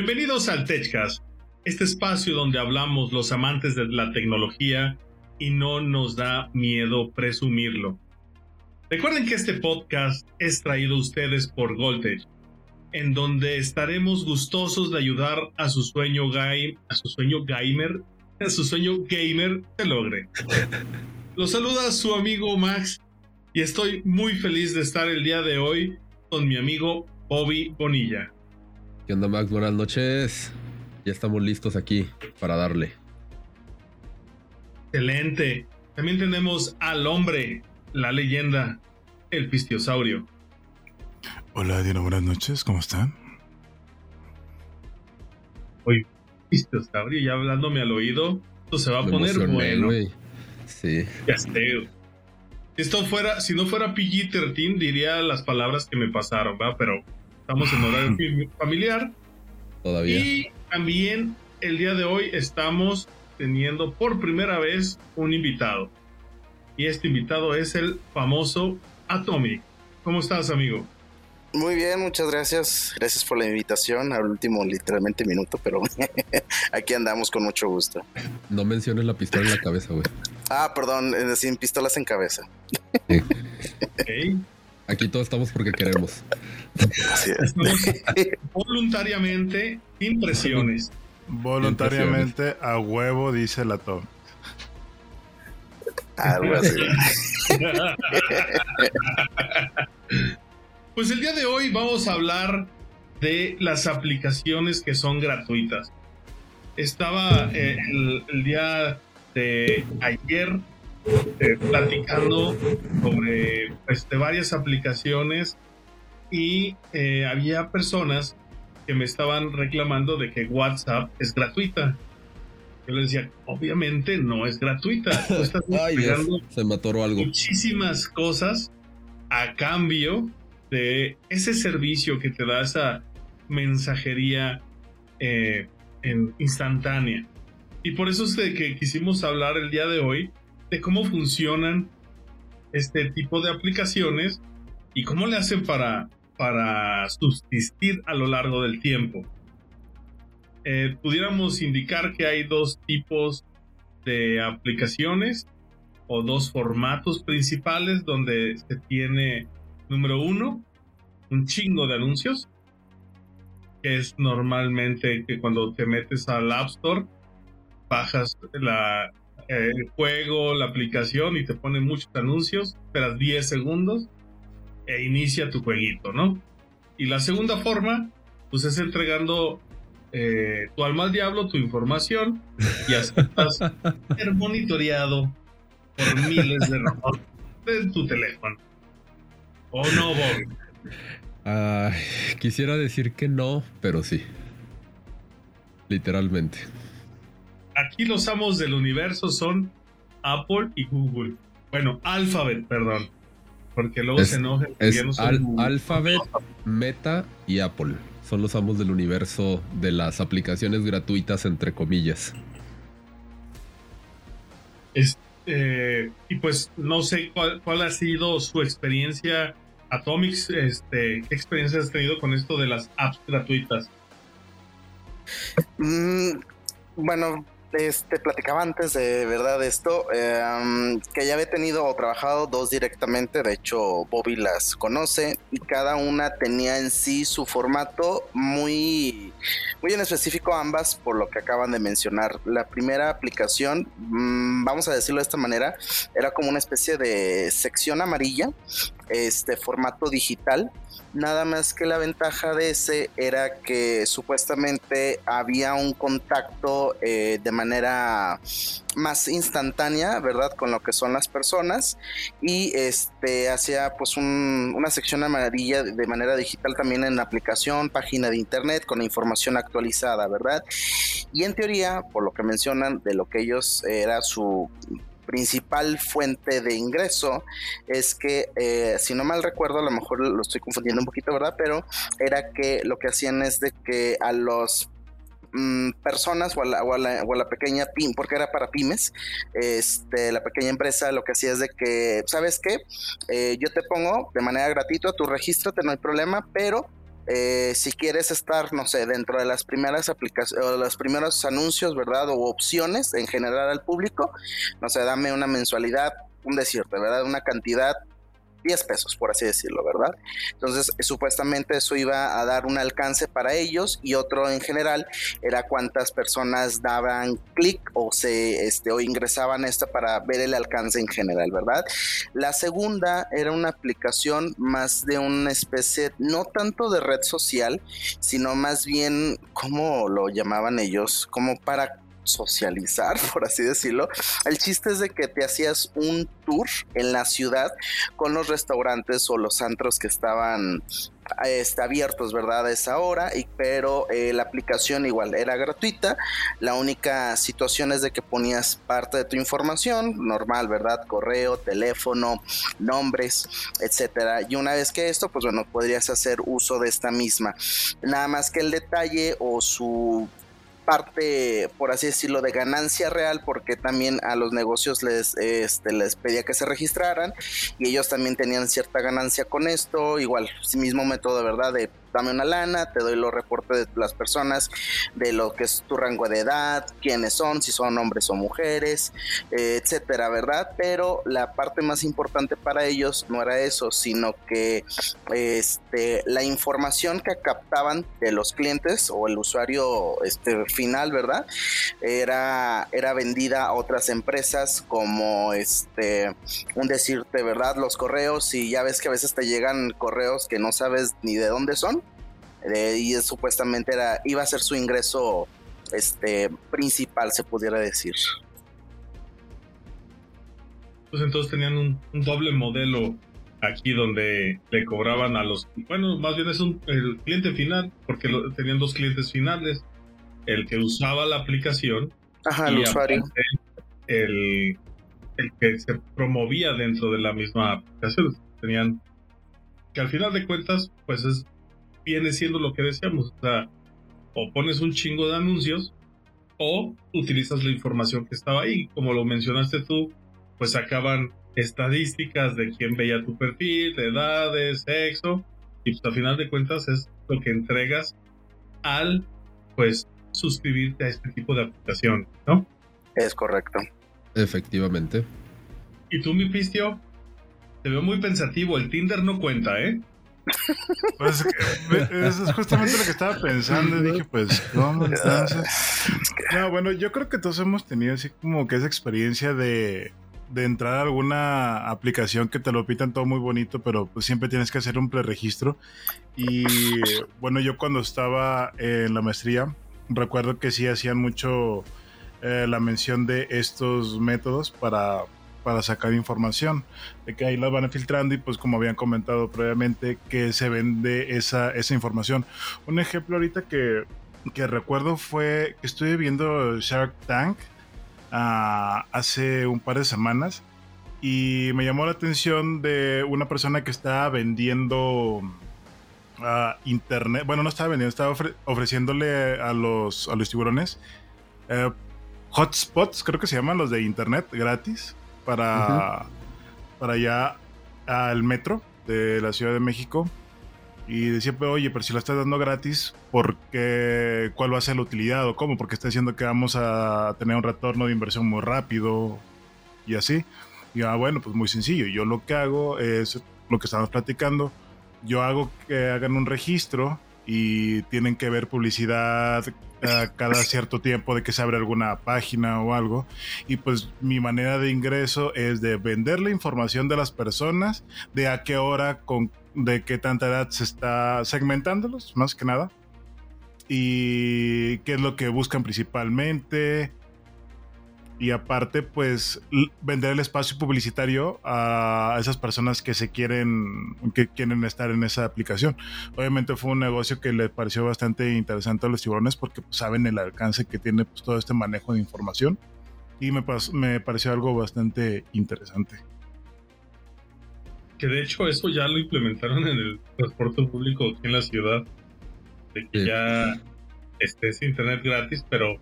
Bienvenidos al TechCast, este espacio donde hablamos los amantes de la tecnología y no nos da miedo presumirlo. Recuerden que este podcast es traído a ustedes por Voltage, en donde estaremos gustosos de ayudar a su sueño game, a su sueño gamer, a su sueño gamer se logre. Los saluda su amigo Max y estoy muy feliz de estar el día de hoy con mi amigo Bobby Bonilla. ¿Qué onda, Max? Buenas noches. Ya estamos listos aquí para darle. Excelente. También tenemos al hombre, la leyenda, el pistiosaurio. Hola, Dino, buenas noches. ¿Cómo están? Hoy, pistiosaurio, ya hablándome al oído, esto se va a poner bueno. Sí. Ya sé. Si esto fuera, si no fuera PG-13, diría las palabras que me pasaron, ¿verdad? Pero Estamos en horario familiar. Todavía. Y también el día de hoy estamos teniendo por primera vez un invitado. Y este invitado es el famoso Atomic. ¿Cómo estás, amigo? Muy bien, muchas gracias. Gracias por la invitación al último, literalmente, minuto, pero aquí andamos con mucho gusto. No menciones la pistola en la cabeza, güey. Ah, perdón, sin pistolas en cabeza. Aquí todos estamos porque queremos. voluntariamente, impresiones. Voluntariamente a huevo, dice la Tom. Algo así. pues el día de hoy vamos a hablar de las aplicaciones que son gratuitas. Estaba eh, el, día de ayer eh, platicando sobre pues, varias aplicaciones y eh, había personas que me estaban reclamando de que WhatsApp es gratuita. Yo les decía, obviamente no es gratuita. estás se me atoró algo. Muchísimas cosas a cambio de ese servicio que te da esa mensajería eh, en instantánea. Y por eso es de que quisimos hablar el día de hoy de cómo funcionan este tipo de aplicaciones y cómo le hacen para, para subsistir a lo largo del tiempo. Eh, pudiéramos indicar que hay dos tipos de aplicaciones o dos formatos principales donde se tiene, número uno, un chingo de anuncios, que es normalmente que cuando te metes al App Store, bajas la, el juego, la aplicación y te pone muchos anuncios, esperas 10 segundos e inicia tu jueguito, ¿no? Y la segunda forma, pues es entregando eh, tu alma al diablo, tu información y estás ser monitoreado por miles de robots en tu teléfono. ¿O no, Bob? quisiera decir que no, pero sí. Literalmente aquí los amos del universo son Apple y Google. Bueno, Alphabet, perdón. Porque luego se enojan. Es Alphabet, Meta y Apple. Son los amos del universo de las aplicaciones gratuitas, entre comillas. Este, y pues no sé cuál, ha sido su experiencia, Atomics, este, ¿qué experiencia has tenido con esto de las apps gratuitas? Mm, bueno, este, platicaba antes de verdad esto, em, que ya había tenido o trabajado dos directamente, de hecho Bobby las conoce y cada una tenía en sí su formato muy, muy en específico ambas por lo que acaban de mencionar. La primera aplicación, mm, vamos a decirlo de esta manera, era como una especie de sección amarilla, este formato digital Nada más que la ventaja de ese era que supuestamente había un contacto eh, de manera más instantánea, ¿verdad? Con lo que son las personas y este hacía pues una sección amarilla de manera digital también en la aplicación, página de internet con información actualizada, ¿verdad? Y en teoría, por lo que mencionan de lo que ellos era su principal fuente de ingreso es que, eh, si no mal recuerdo, a lo mejor lo estoy confundiendo un poquito, ¿verdad? Pero era que lo que hacían es de que a los mm, personas o a, la, o, la, pequeña pyme, porque era para pymes, este, la pequeña empresa lo que hacía es de que, ¿sabes qué? Eh, yo te pongo de manera gratuita tu registro, no hay problema, pero eh, si quieres estar, no sé, dentro de las primeras aplicaciones, los primeros anuncios, ¿verdad? O opciones en general al público, no sé, dame una mensualidad, un decirte, ¿verdad? Una cantidad 10 pesos, por así decirlo, ¿verdad? Entonces, supuestamente eso iba a dar un alcance para ellos y otro en general era cuántas personas daban clic o se este o ingresaban esta para ver el alcance en general, ¿verdad? La segunda era una aplicación más de una especie no tanto de red social, sino más bien ¿cómo lo llamaban ellos? Como para socializar, por así decirlo. El chiste es de que te hacías un tour en la ciudad con los restaurantes o los antros que estaban este, abiertos, ¿verdad? A esa hora, y, pero eh, la aplicación igual era gratuita. La única situación es de que ponías parte de tu información, normal, ¿verdad? Correo, teléfono, nombres, etcétera. Y una vez que esto, pues bueno, podrías hacer uso de esta misma. Nada más que el detalle o su parte, por así decirlo, de ganancia real, porque también a los negocios les, este, les pedía que se registraran y ellos también tenían cierta ganancia con esto, igual, mismo método, ¿verdad? De dame una lana, te doy los reportes de las personas, de lo que es tu rango de edad, quiénes son, si son hombres o mujeres, eh, etcétera, ¿verdad? Pero la parte más importante para ellos no era eso, sino que este, la información que captaban de los clientes o el usuario este, final, ¿verdad? Era, era vendida a otras empresas como este, un decirte, ¿verdad? Los correos, y ya ves que a veces te llegan correos que no sabes ni de dónde son y supuestamente era, iba a ser su ingreso este, principal, se pudiera decir. Pues entonces tenían un, doble modelo aquí donde le cobraban a los, bueno, más bien es un, el cliente final, porque tenían dos clientes finales, el que usaba la aplicación Ajá, el usuario. El, el que se promovía dentro de la misma aplicación. Tenían que al final de cuentas, pues es viene siendo lo que decíamos. O sea, o pones un chingo de anuncios o utilizas la información que estaba ahí. Como lo mencionaste tú, pues sacaban estadísticas de quién veía tu perfil, de edades, sexo, y pues a final de cuentas es lo que entregas al, pues, suscribirte a este tipo de aplicación, ¿no? Es correcto. Efectivamente. ¿Y tú, mi pistio? Te veo muy pensativo. El Tinder no cuenta, ¿eh? Pues eso es justamente lo que estaba pensando. Y dije, pues, ¿cómo No, bueno, yo creo que todos hemos tenido así como que esa experiencia de, de entrar a alguna aplicación que te lo pitan todo muy bonito, pero pues siempre tienes que hacer un preregistro. Y bueno, yo cuando estaba en la maestría, recuerdo que sí hacían mucho eh, la mención de estos métodos para para sacar información, de que ahí la van filtrando y pues como habían comentado previamente, que se vende esa, esa información. Un ejemplo ahorita que, que recuerdo fue que estuve viendo Shark Tank uh, hace un par de semanas y me llamó la atención de una persona que estaba vendiendo uh, internet, bueno, no estaba vendiendo, estaba ofreciéndole a los, a los tiburones uh, hotspots, creo que se llaman los de internet gratis para, para allá al metro de la Ciudad de México. Y decía, oye, pero si lo estás dando gratis, ¿por qué, ¿cuál va a ser la utilidad o cómo? Porque está diciendo que vamos a tener un retorno de inversión muy rápido y así. Y ah, bueno, pues muy sencillo. Yo lo que hago es lo que estamos platicando. Yo hago que hagan un registro y tienen que ver publicidad cada cierto tiempo de que se abre alguna página o algo. Y pues mi manera de ingreso es de vender la información de las personas, de a qué hora, con, de qué tanta edad se está segmentándolos, más que nada. Y qué es lo que buscan principalmente, y aparte pues vender el espacio publicitario a esas personas que se quieren que quieren estar en esa aplicación. Obviamente fue un negocio que le pareció bastante interesante a los tiburones porque pues, saben el alcance que tiene pues, todo este manejo de información y me, me pareció algo bastante interesante. Que de hecho eso ya lo implementaron en el transporte público aquí en la ciudad de que ya esté ese internet gratis pero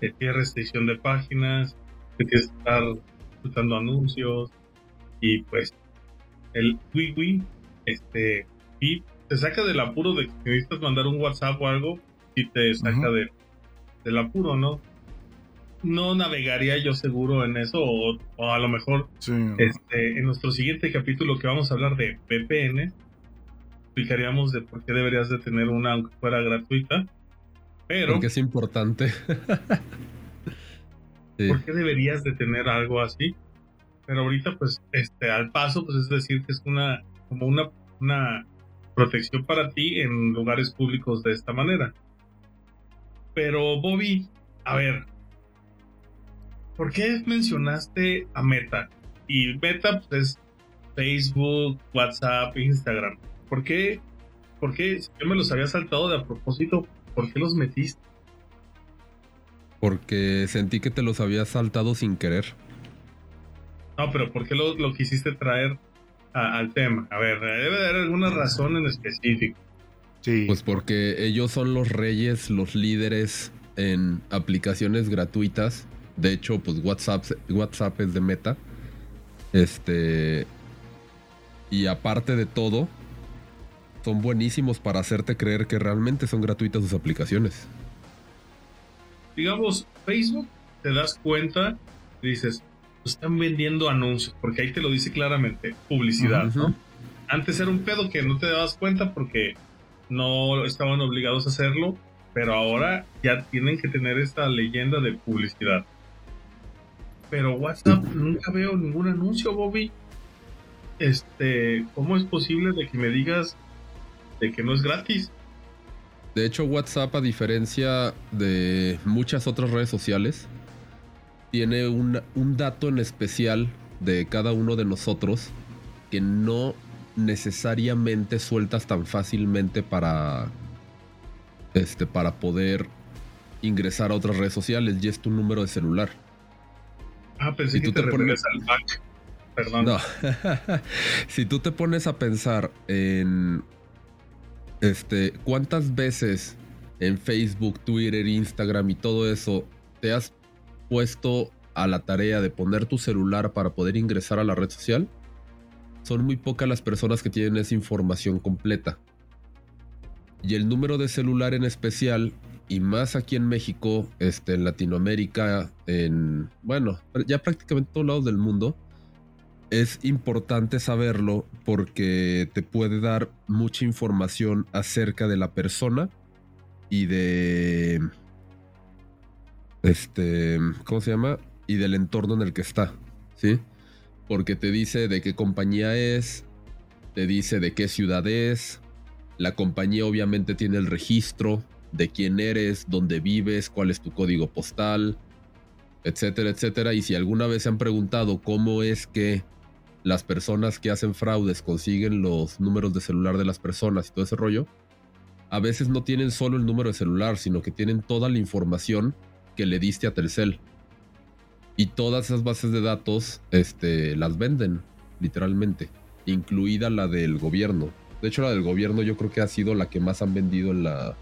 que tiene restricción de páginas, que tienes que estar disfrutando anuncios y pues el Wiwi, este, y te saca del apuro de que necesitas mandar un WhatsApp o algo y te saca de, del apuro, ¿no? No navegaría yo seguro en eso, o, a lo mejor este, en nuestro siguiente capítulo que vamos a hablar de VPN, explicaríamos de por qué deberías de tener una aunque fuera gratuita. Pero. Porque es importante. ¿Por qué deberías de tener algo así? Pero ahorita, pues, este, al paso, pues es decir que es una, como una, una protección para ti en lugares públicos de esta manera. Pero, Bobby, a ver, ¿por qué mencionaste a Meta? Y Meta, pues, es Facebook, WhatsApp, Instagram. ¿Por qué? ¿Por qué? Si yo me los había saltado de a propósito, ¿por qué los metiste? Porque sentí que te los había saltado sin querer. No, pero ¿por qué lo, quisiste traer al tema? A ver, debe haber alguna razón en específico. Sí. Pues porque ellos son los reyes, los líderes en aplicaciones gratuitas. De hecho, pues WhatsApp, WhatsApp es de meta. Este. Y aparte de todo, son buenísimos para hacerte creer que realmente son gratuitas sus aplicaciones digamos, Facebook, te das cuenta y dices, están vendiendo anuncios, porque ahí te lo dice claramente, publicidad, ¿no? Antes era un pedo que no te dabas cuenta porque no estaban obligados a hacerlo, pero ahora ya tienen que tener esta leyenda de publicidad. Pero WhatsApp nunca veo ningún anuncio, Bobby. Este, ¿cómo es posible de que me digas de que no es gratis? De hecho, WhatsApp, a diferencia de muchas otras redes sociales, tiene un, dato en especial de cada uno de nosotros que no necesariamente sueltas tan fácilmente para este para poder ingresar a otras redes sociales y es tu número de celular. Ah, pensé que te, te pones al back. Perdón. No. si tú te pones a pensar en este, ¿cuántas veces en Facebook, Twitter, Instagram y todo eso te has puesto a la tarea de poner tu celular para poder ingresar a la red social? Son muy pocas las personas que tienen esa información completa. Y el número de celular en especial, y más aquí en México, este, en Latinoamérica, en, bueno, ya prácticamente en todos lados del mundo, es importante saberlo porque te puede dar mucha información acerca de la persona y de este, ¿cómo se llama? Y del entorno en el que está, ¿sí? Porque te dice de qué compañía es, te dice de qué ciudad es, la compañía obviamente tiene el registro de quién eres, dónde vives, cuál es tu código postal, etcétera, etcétera. Y si alguna vez se han preguntado cómo es que las personas que hacen fraudes consiguen los números de celular de las personas y todo ese rollo, a veces no tienen solo el número de celular, sino que tienen toda la información que le diste a Telcel. Y todas esas bases de datos este, las venden, literalmente, incluida la del gobierno. De hecho, la del gobierno yo creo que ha sido la que más han vendido en la,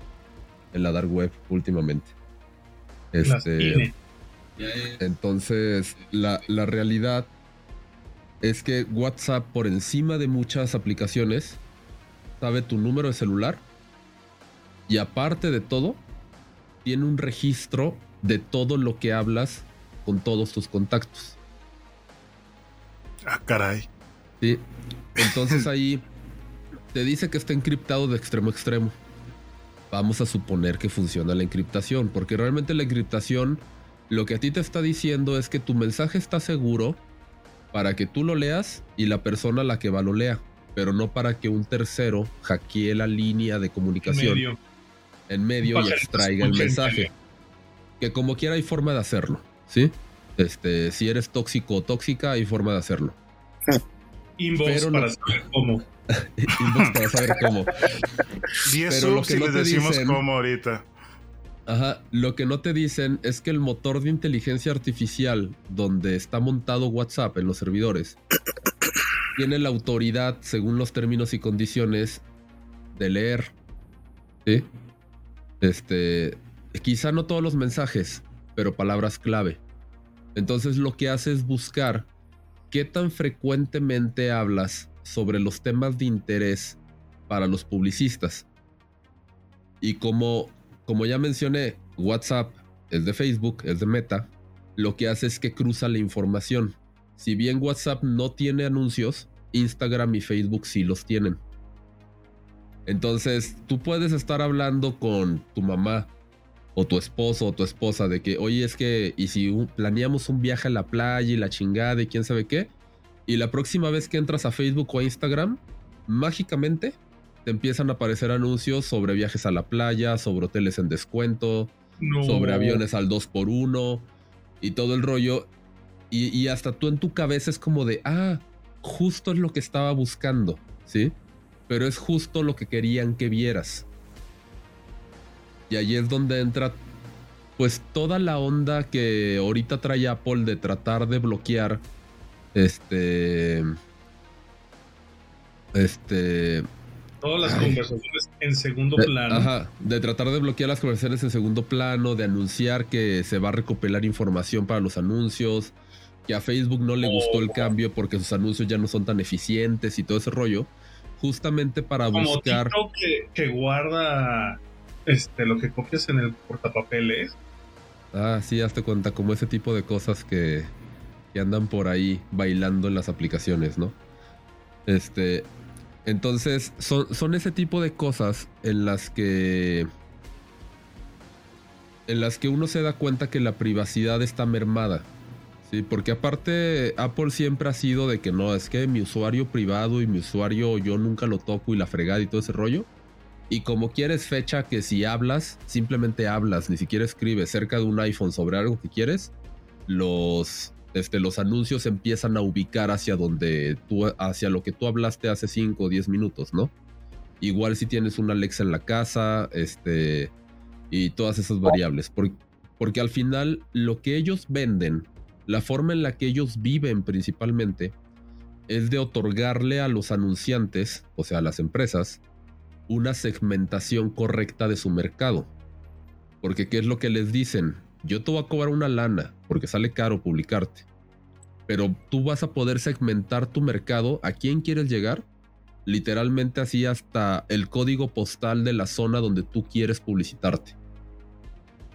en la dark web últimamente. Este, entonces, la, la realidad es que WhatsApp, por encima de muchas aplicaciones, sabe tu número de celular y aparte de todo, tiene un registro de todo lo que hablas con todos tus contactos. Ah, caray. Sí. Entonces ahí te dice que está encriptado de extremo a extremo. Vamos a suponer que funciona la encriptación, porque realmente la encriptación lo que a ti te está diciendo es que tu mensaje está seguro para que tú lo leas y la persona a la que va lo lea, pero no para que un tercero hackee la línea de comunicación en medio, y extraiga el mensaje. Que como quiera hay forma de hacerlo, ¿sí? Este, si eres tóxico o tóxica, hay forma de hacerlo. Inbox para saber cómo. Inbox para saber cómo. Y eso lo que si les decimos cómo ahorita. Ajá, lo que no te dicen es que el motor de inteligencia artificial donde está montado WhatsApp en los servidores tiene la autoridad, según los términos y condiciones, de leer. Este, quizá no todos los mensajes, pero palabras clave. Entonces lo que hace es buscar qué tan frecuentemente hablas sobre los temas de interés para los publicistas. Y como, como ya mencioné, WhatsApp es de Facebook, es de Meta, lo que hace es que cruza la información. Si bien WhatsApp no tiene anuncios, Instagram y Facebook sí los tienen. Entonces, tú puedes estar hablando con tu mamá o tu esposo o tu esposa de que, oye, es que, y si planeamos un viaje a la playa y la chingada y quién sabe qué, y la próxima vez que entras a Facebook o a Instagram, mágicamente te empiezan a aparecer anuncios sobre viajes a la playa, sobre hoteles en descuento, sobre aviones al 2x1 y todo el rollo. Y, y, hasta tú en tu cabeza es como de, ah, justo es lo que estaba buscando, ¿sí? Pero es justo lo que querían que vieras. Y ahí es donde entra pues toda la onda que ahorita trae Apple de tratar de bloquear este este todas las conversaciones en segundo plano. Ajá, de tratar de bloquear las conversaciones en segundo plano, de anunciar que se va a recopilar información para los anuncios, que a Facebook no le gustó el oh. cambio porque sus anuncios ya no son tan eficientes y todo ese rollo, justamente para buscar que, que guarda este, lo que copias en el portapapeles. Ah, sí, hazte cuenta, como ese tipo de cosas que, que andan por ahí bailando en las aplicaciones, ¿no? Este. Entonces, son, son ese tipo de cosas en las que. En las que uno se da cuenta que la privacidad está mermada. Sí, porque aparte Apple siempre ha sido de que no, es que mi usuario privado y mi usuario yo nunca lo toco y la fregada y todo ese rollo. Y como quieres fecha que si hablas, simplemente hablas, ni siquiera escribes cerca de un iPhone sobre algo que quieres, los, este, los anuncios empiezan a ubicar hacia donde tú, hacia lo que tú hablaste hace 5 o 10 minutos, ¿no? Igual si tienes una Alexa en la casa, este, y todas esas variables. Porque, porque al final lo que ellos venden, la forma en la que ellos viven principalmente, es de otorgarle a los anunciantes, o sea, a las empresas, una segmentación correcta de su mercado. Porque ¿qué es lo que les dicen? Yo te voy a cobrar una lana porque sale caro publicarte. Pero tú vas a poder segmentar tu mercado a quién quieres llegar. Literalmente así hasta el código postal de la zona donde tú quieres publicitarte.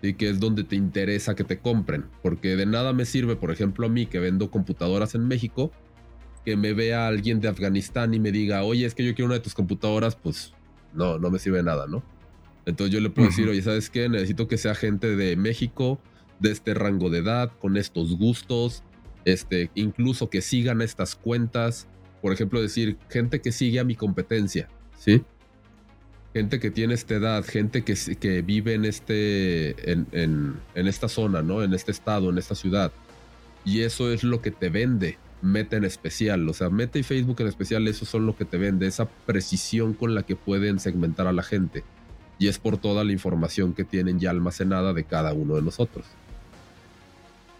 Y que es donde te interesa que te compren. Porque de nada me sirve, por ejemplo, a mí que vendo computadoras en México, que me vea alguien de Afganistán y me diga, oye, es que yo quiero una de tus computadoras, pues no, no me sirve nada, ¿no? Entonces yo le puedo decir, oye, ¿sabes qué? Necesito que sea gente de México, de este rango de edad, con estos gustos, este, incluso que sigan estas cuentas. Por ejemplo, decir, gente que sigue a mi competencia, ¿sí? Gente que tiene esta edad, gente que, que vive en, este, en, en esta zona, ¿no? En este estado, en esta ciudad. Y eso es lo que te vende, Meta en especial. O sea, Meta y Facebook en especial, eso son lo que te vende, esa precisión con la que pueden segmentar a la gente. Y es por toda la información que tienen ya almacenada de cada uno de nosotros.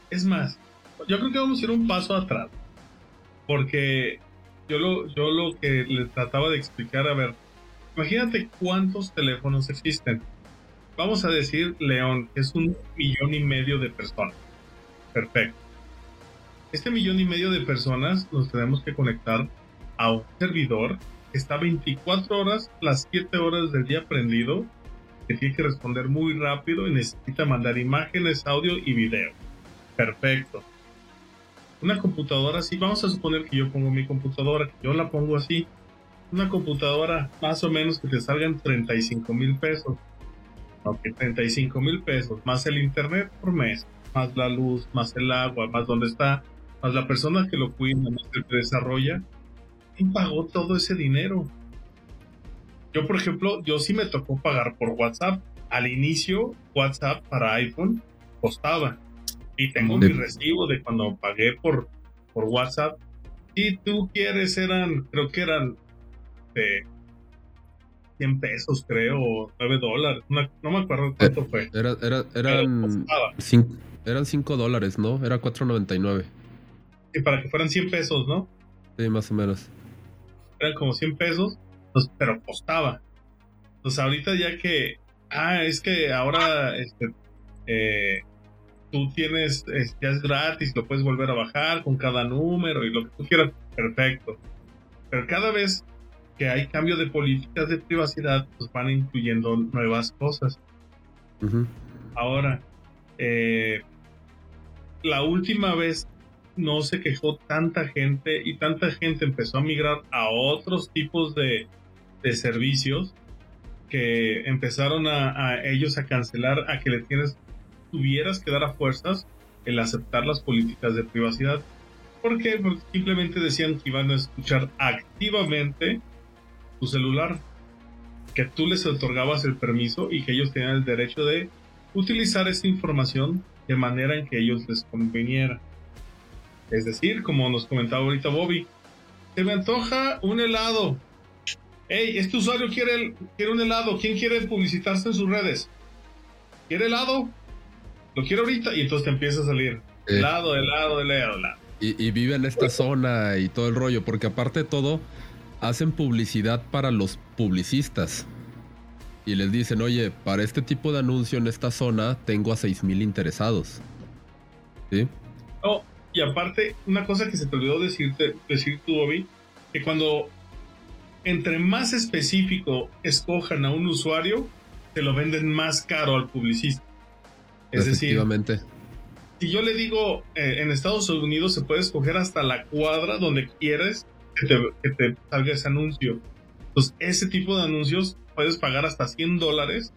Es más, yo creo que vamos a ir un paso atrás. Porque yo lo, yo lo que le trataba de explicar, a ver, imagínate cuántos teléfonos existen. Vamos a decir, León, que es un millón y medio de personas. Perfecto este millón y medio de personas nos tenemos que conectar a un servidor está 24 horas, las 7 horas del día prendido, que tiene que responder muy rápido y necesita mandar imágenes, audio y video. Perfecto. Una computadora así, vamos a suponer que yo pongo mi computadora, que yo la pongo así. Una computadora más o menos que te salgan 35 mil pesos. Ok, 35 mil pesos, más el internet por mes, más la luz, más el agua, más donde está más la persona que lo cuida, más que desarrolla, ¿quién pagó todo ese dinero? Yo, por ejemplo, yo sí me tocó pagar por WhatsApp. Al inicio, WhatsApp para iPhone costaba. Y tengo mi recibo de cuando pagué por, por WhatsApp. Si tú quieres, eran, creo que eran de 100 pesos, creo, 9 dólares. no me acuerdo cuánto fue. Era, era, eran, 5, dólares, ¿no? Era 4.99 para que fueran 100 pesos, ¿no? Sí, más o menos. Eran como 100 pesos, pues, pero costaba. Entonces ahorita ya que, ah, es que ahora este, eh, tú tienes, ya es gratis, lo puedes volver a bajar con cada número y lo que tú quieras, perfecto. Pero cada vez que hay cambio de políticas de privacidad, pues van incluyendo nuevas cosas. Ahora, eh, la última vez no se quejó tanta gente y tanta gente empezó a migrar a otros tipos de, de servicios que empezaron a, ellos a cancelar, a que le tienes, tuvieras que dar a fuerzas el aceptar las políticas de privacidad. ¿Por qué? Porque simplemente decían que iban a escuchar activamente tu celular, que tú les otorgabas el permiso y que ellos tenían el derecho de utilizar esa información de manera en que ellos les conveniera. Es decir, como nos comentaba ahorita Bobby, se me antoja un helado. Hey, este usuario quiere, quiere un helado. ¿Quién quiere publicitarse en sus redes? ¿Quiere helado? Lo quiero ahorita. Y entonces te empieza a salir helado, helado, helado, helado. Y, y vive en esta zona y todo el rollo, porque aparte de todo, hacen publicidad para los publicistas. Y les dicen, oye, para este tipo de anuncio en esta zona tengo a 6.000 interesados. ¿Sí? Oh, y aparte, una cosa que se te olvidó decirte, decir tú, Bobby, que cuando entre más específico escojan a un usuario, te lo venden más caro al publicista. Es decir, si yo le digo eh, en Estados Unidos se puede escoger hasta la cuadra donde quieres que te, salga ese anuncio. Entonces, ese tipo de anuncios puedes pagar hasta 100 dólares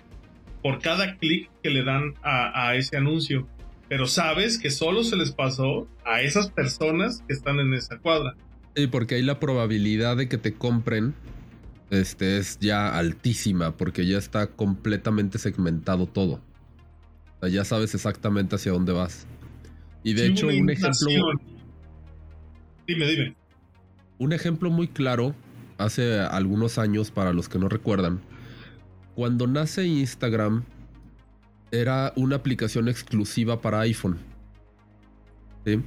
por cada clic que le dan a, a ese anuncio pero sabes que solo se les pasó a esas personas que están en esa cuadra. Sí, porque ahí la probabilidad de que te compren este, es ya altísima, porque ya está completamente segmentado todo. O sea, ya sabes exactamente hacia dónde vas. Y de hecho, un ejemplo. Dime, dime. Un ejemplo muy claro, hace algunos años, para los que no recuerdan, cuando nace Instagram, era una aplicación exclusiva para iPhone. ¿sí?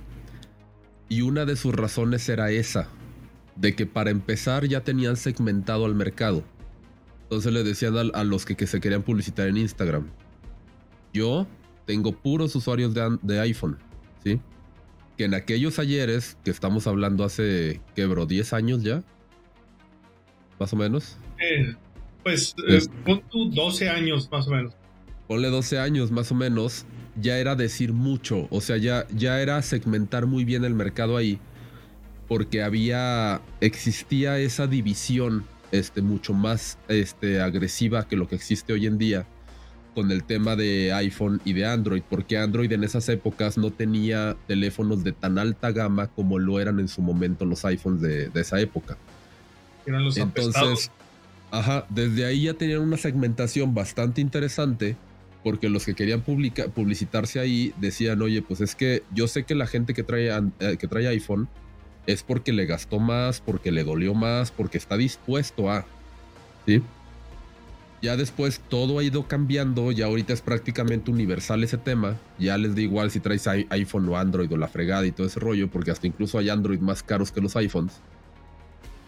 Y una de sus razones era esa, de que para empezar ya tenían segmentado al mercado. Entonces le decían a, los que, se querían publicitar en Instagram, yo tengo puros usuarios de, iPhone, ¿sí? Que en aquellos ayeres, que estamos hablando hace, ¿qué, bro? ¿10 años ya? Más o menos. Eh, pues, eh, pon tú 12 años más o menos ponle 12 años más o menos, ya era decir mucho, o sea, ya, ya era segmentar muy bien el mercado ahí, porque había, existía esa división este, mucho más este, agresiva que lo que existe hoy en día con el tema de iPhone y de Android, porque Android en esas épocas no tenía teléfonos de tan alta gama como lo eran en su momento los iPhones de, esa época. Eran los Entonces, ajá, desde ahí ya tenían una segmentación bastante interesante porque los que querían publicitarse ahí decían, oye, pues es que yo sé que la gente que trae, eh, que trae iPhone es porque le gastó más, porque le dolió más, porque está dispuesto a... ¿Sí? Ya después todo ha ido cambiando, ya ahorita es prácticamente universal ese tema, ya les da igual si traes iPhone o Android o la fregada y todo ese rollo, porque hasta incluso hay Android más caros que los iPhones.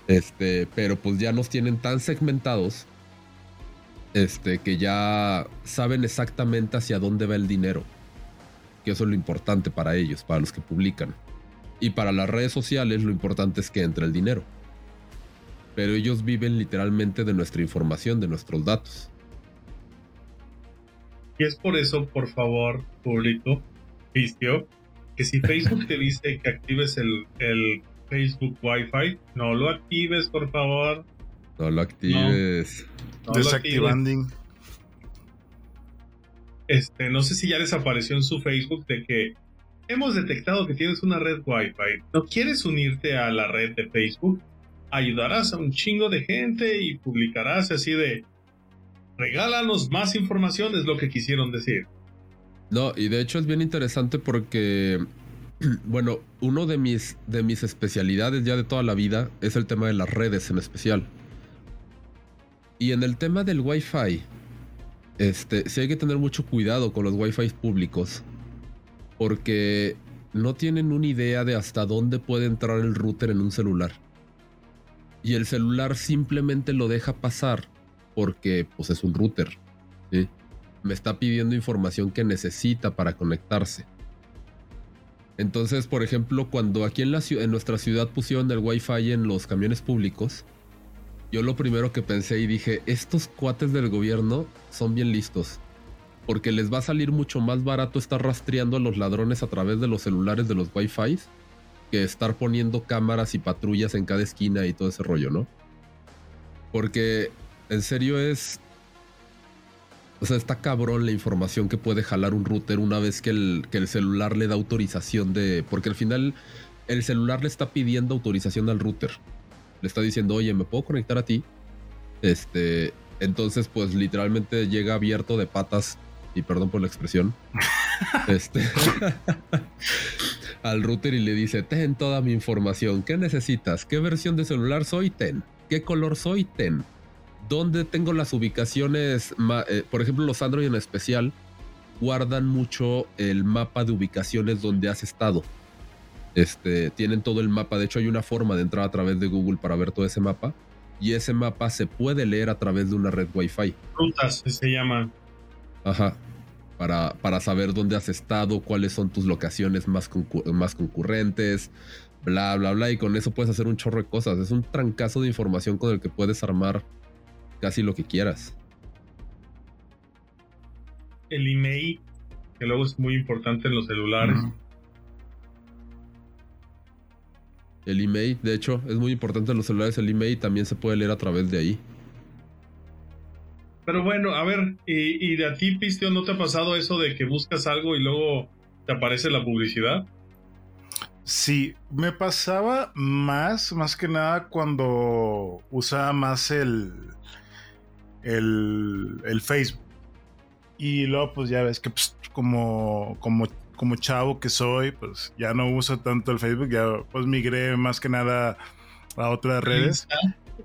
Este, pero pues ya nos tienen tan segmentados este, que ya saben exactamente hacia dónde va el dinero. Que eso es lo importante para ellos, para los que publican. Y para las redes sociales lo importante es que entre el dinero. Pero ellos viven literalmente de nuestra información, de nuestros datos. Y es por eso, por favor, público, Vistio, que si Facebook te dice que actives el, el Facebook Wi-Fi, no lo actives, por favor. No lo actives. Desactivando. Este, no sé si ya desapareció en su Facebook de que hemos detectado que tienes una red Wi-Fi. ¿No quieres unirte a la red de Facebook? Ayudarás a un chingo de gente y publicarás así de regálanos más información, es lo que quisieron decir. No, y de hecho es bien interesante porque, bueno, uno de mis, de mis especialidades ya de toda la vida es el tema de las redes en especial. Y en el tema del Wi-Fi, este, sí hay que tener mucho cuidado con los Wi-Fi públicos. Porque no tienen una idea de hasta dónde puede entrar el router en un celular. Y el celular simplemente lo deja pasar porque pues es un router. Me está pidiendo información que necesita para conectarse. Entonces, por ejemplo, cuando aquí en, la, en nuestra ciudad pusieron el Wi-Fi en los camiones públicos, yo lo primero que pensé y dije, estos cuates del gobierno son bien listos. Porque les va a salir mucho más barato estar rastreando a los ladrones a través de los celulares de los Wi-Fi que estar poniendo cámaras y patrullas en cada esquina y todo ese rollo, ¿no? Porque en serio es. O sea, está cabrón la información que puede jalar un router una vez que el, que el celular le da autorización de. Porque al final el celular le está pidiendo autorización al router. Le está diciendo, oye, ¿me puedo conectar a ti? Este. Entonces, pues literalmente llega abierto de patas. Y perdón por la expresión. este. al router y le dice: Ten toda mi información. ¿Qué necesitas? ¿Qué versión de celular soy? Ten. ¿Qué color soy? Ten. ¿Dónde tengo las ubicaciones? Eh, por ejemplo, los Android en especial guardan mucho el mapa de ubicaciones donde has estado. Este, tienen todo el mapa. De hecho, hay una forma de entrar a través de Google para ver todo ese mapa. Y ese mapa se puede leer a través de una red Wi-Fi. Rutas se llama. Ajá. Para, para saber dónde has estado, cuáles son tus locaciones más, más concurrentes, bla, bla, bla. Y con eso puedes hacer un chorro de cosas. Es un trancazo de información con el que puedes armar casi lo que quieras. El email, que luego es muy importante en los celulares. El email, de hecho, es muy importante en los celulares. El email también se puede leer a través de ahí. Pero bueno, a ver, ¿y, de a ti, Pistio, no te ha pasado eso de que buscas algo y luego te aparece la publicidad? Sí, me pasaba más, más que nada cuando usaba más el, el, el Facebook. Y luego, pues ya ves que pues, como, como como chavo que soy, pues ya no uso tanto el Facebook, ya pues migré más que nada a otras redes.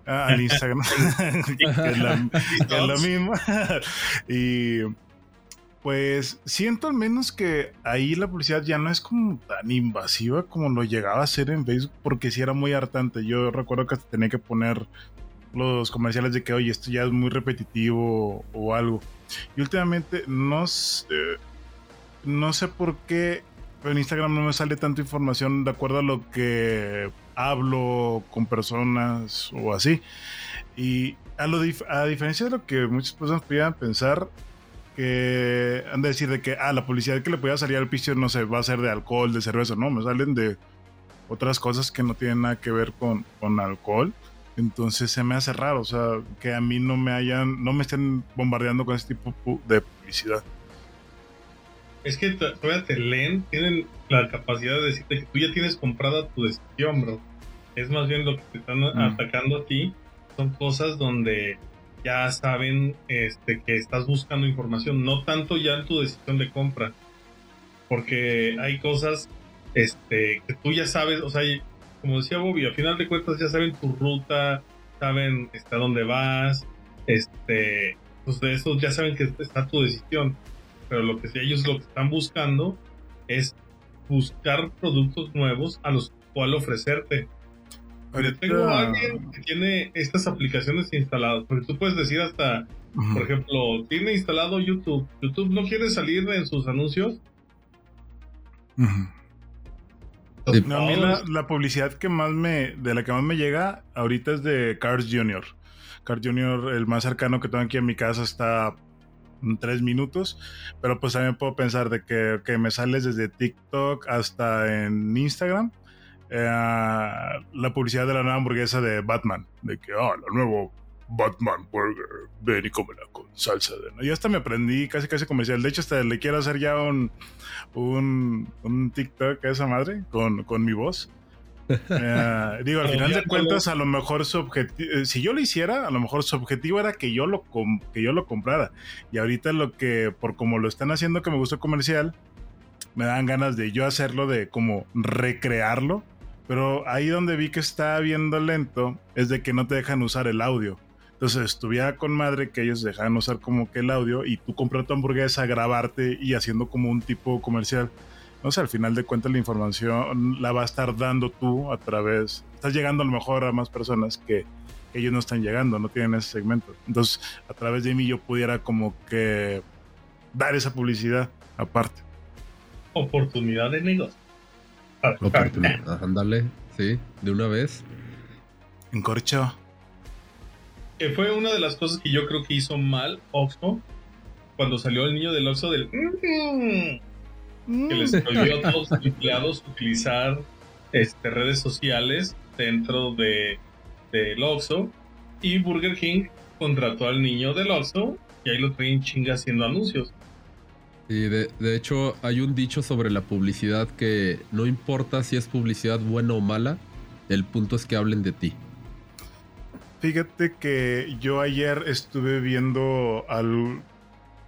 Ah, al Instagram, que, es la, misma. y pues siento al menos que ahí la publicidad ya no es como tan invasiva como lo llegaba a ser en Facebook, porque sí era muy hartante. Yo recuerdo que tenía que poner los comerciales de que, oye, esto ya es muy repetitivo o algo. Y últimamente no sé, no sé por qué en Instagram no me sale tanta información de acuerdo a lo que hablo con personas o así. Y a, lo a diferencia de lo que muchas personas podían pensar, que han de decir de que ah, la publicidad que le podía salir al piso, no sé, va a ser de alcohol, de cerveza, no, me salen de otras cosas que no tienen nada que ver con, con alcohol. Entonces se me hace raro, o sea, que a mí no me hayan, no me estén bombardeando con ese tipo de publicidad es que todavía te leen, tienen la capacidad de decirte que tú ya tienes comprada tu decisión, bro. Es más bien lo que te están mm. atacando a ti. Son cosas donde ya saben este, que estás buscando información, no tanto ya en tu decisión de compra. Porque hay cosas este, que tú ya sabes, o sea, como decía Bobby, al final de cuentas ya saben tu ruta, saben hasta dónde vas, este, pues de eso ya saben que está tu decisión pero lo que sí ellos lo que están buscando es buscar productos nuevos a los cuales ofrecerte. Yo tengo a alguien que tiene estas aplicaciones instaladas, porque tú puedes decir hasta, por ejemplo, tiene instalado YouTube. YouTube no quiere salir en sus anuncios. a mí la, publicidad que más me, de la que más me llega ahorita es de Cars Junior. Cars Junior, el más cercano que tengo aquí en mi casa, está tres minutos, pero pues también puedo pensar de que, que me sales desde TikTok hasta en Instagram. Eh, la publicidad de la nueva hamburguesa de Batman, de que, oh, la nuevo Batman Burger, ven y cómela con salsa de... ¿no? Y hasta me aprendí casi casi comercial. De hecho, hasta le quiero hacer ya un, un, un TikTok a esa madre con, con mi voz. Eh, digo, al final de cuentas, a lo mejor su objetivo, eh, si yo lo hiciera, a lo mejor su objetivo era que yo lo que yo lo comprara. Y ahorita lo que, por como lo están haciendo, que me gustó comercial, me dan ganas de yo hacerlo, de como recrearlo. Pero ahí donde vi que está viendo lento, es de que no te dejan usar el audio. Entonces estuviera con madre que ellos dejan usar como que el audio y tú compras tu hamburguesa, grabarte y haciendo como un tipo comercial no sé, al final de cuentas la información la va a estar dando tú a través, estás llegando a lo mejor a más personas que, ellos no están llegando, no tienen ese segmento. Entonces, a través de mí yo pudiera como que dar esa publicidad aparte. Oportunidad de negocio. Oportunidad, ándale, sí, de una vez. En corcho. que fue una de las cosas que yo creo que hizo mal Oxxo cuando salió el niño del Oxxo del mm", que les prohibió a todos los empleados utilizar este, redes sociales dentro de del Oxxo y Burger King contrató al niño del Oxxo y ahí lo traen chinga haciendo anuncios. Y de, de, hecho hay un dicho sobre la publicidad que no importa si es publicidad buena o mala, el punto es que hablen de ti. Fíjate que yo ayer estuve viendo al...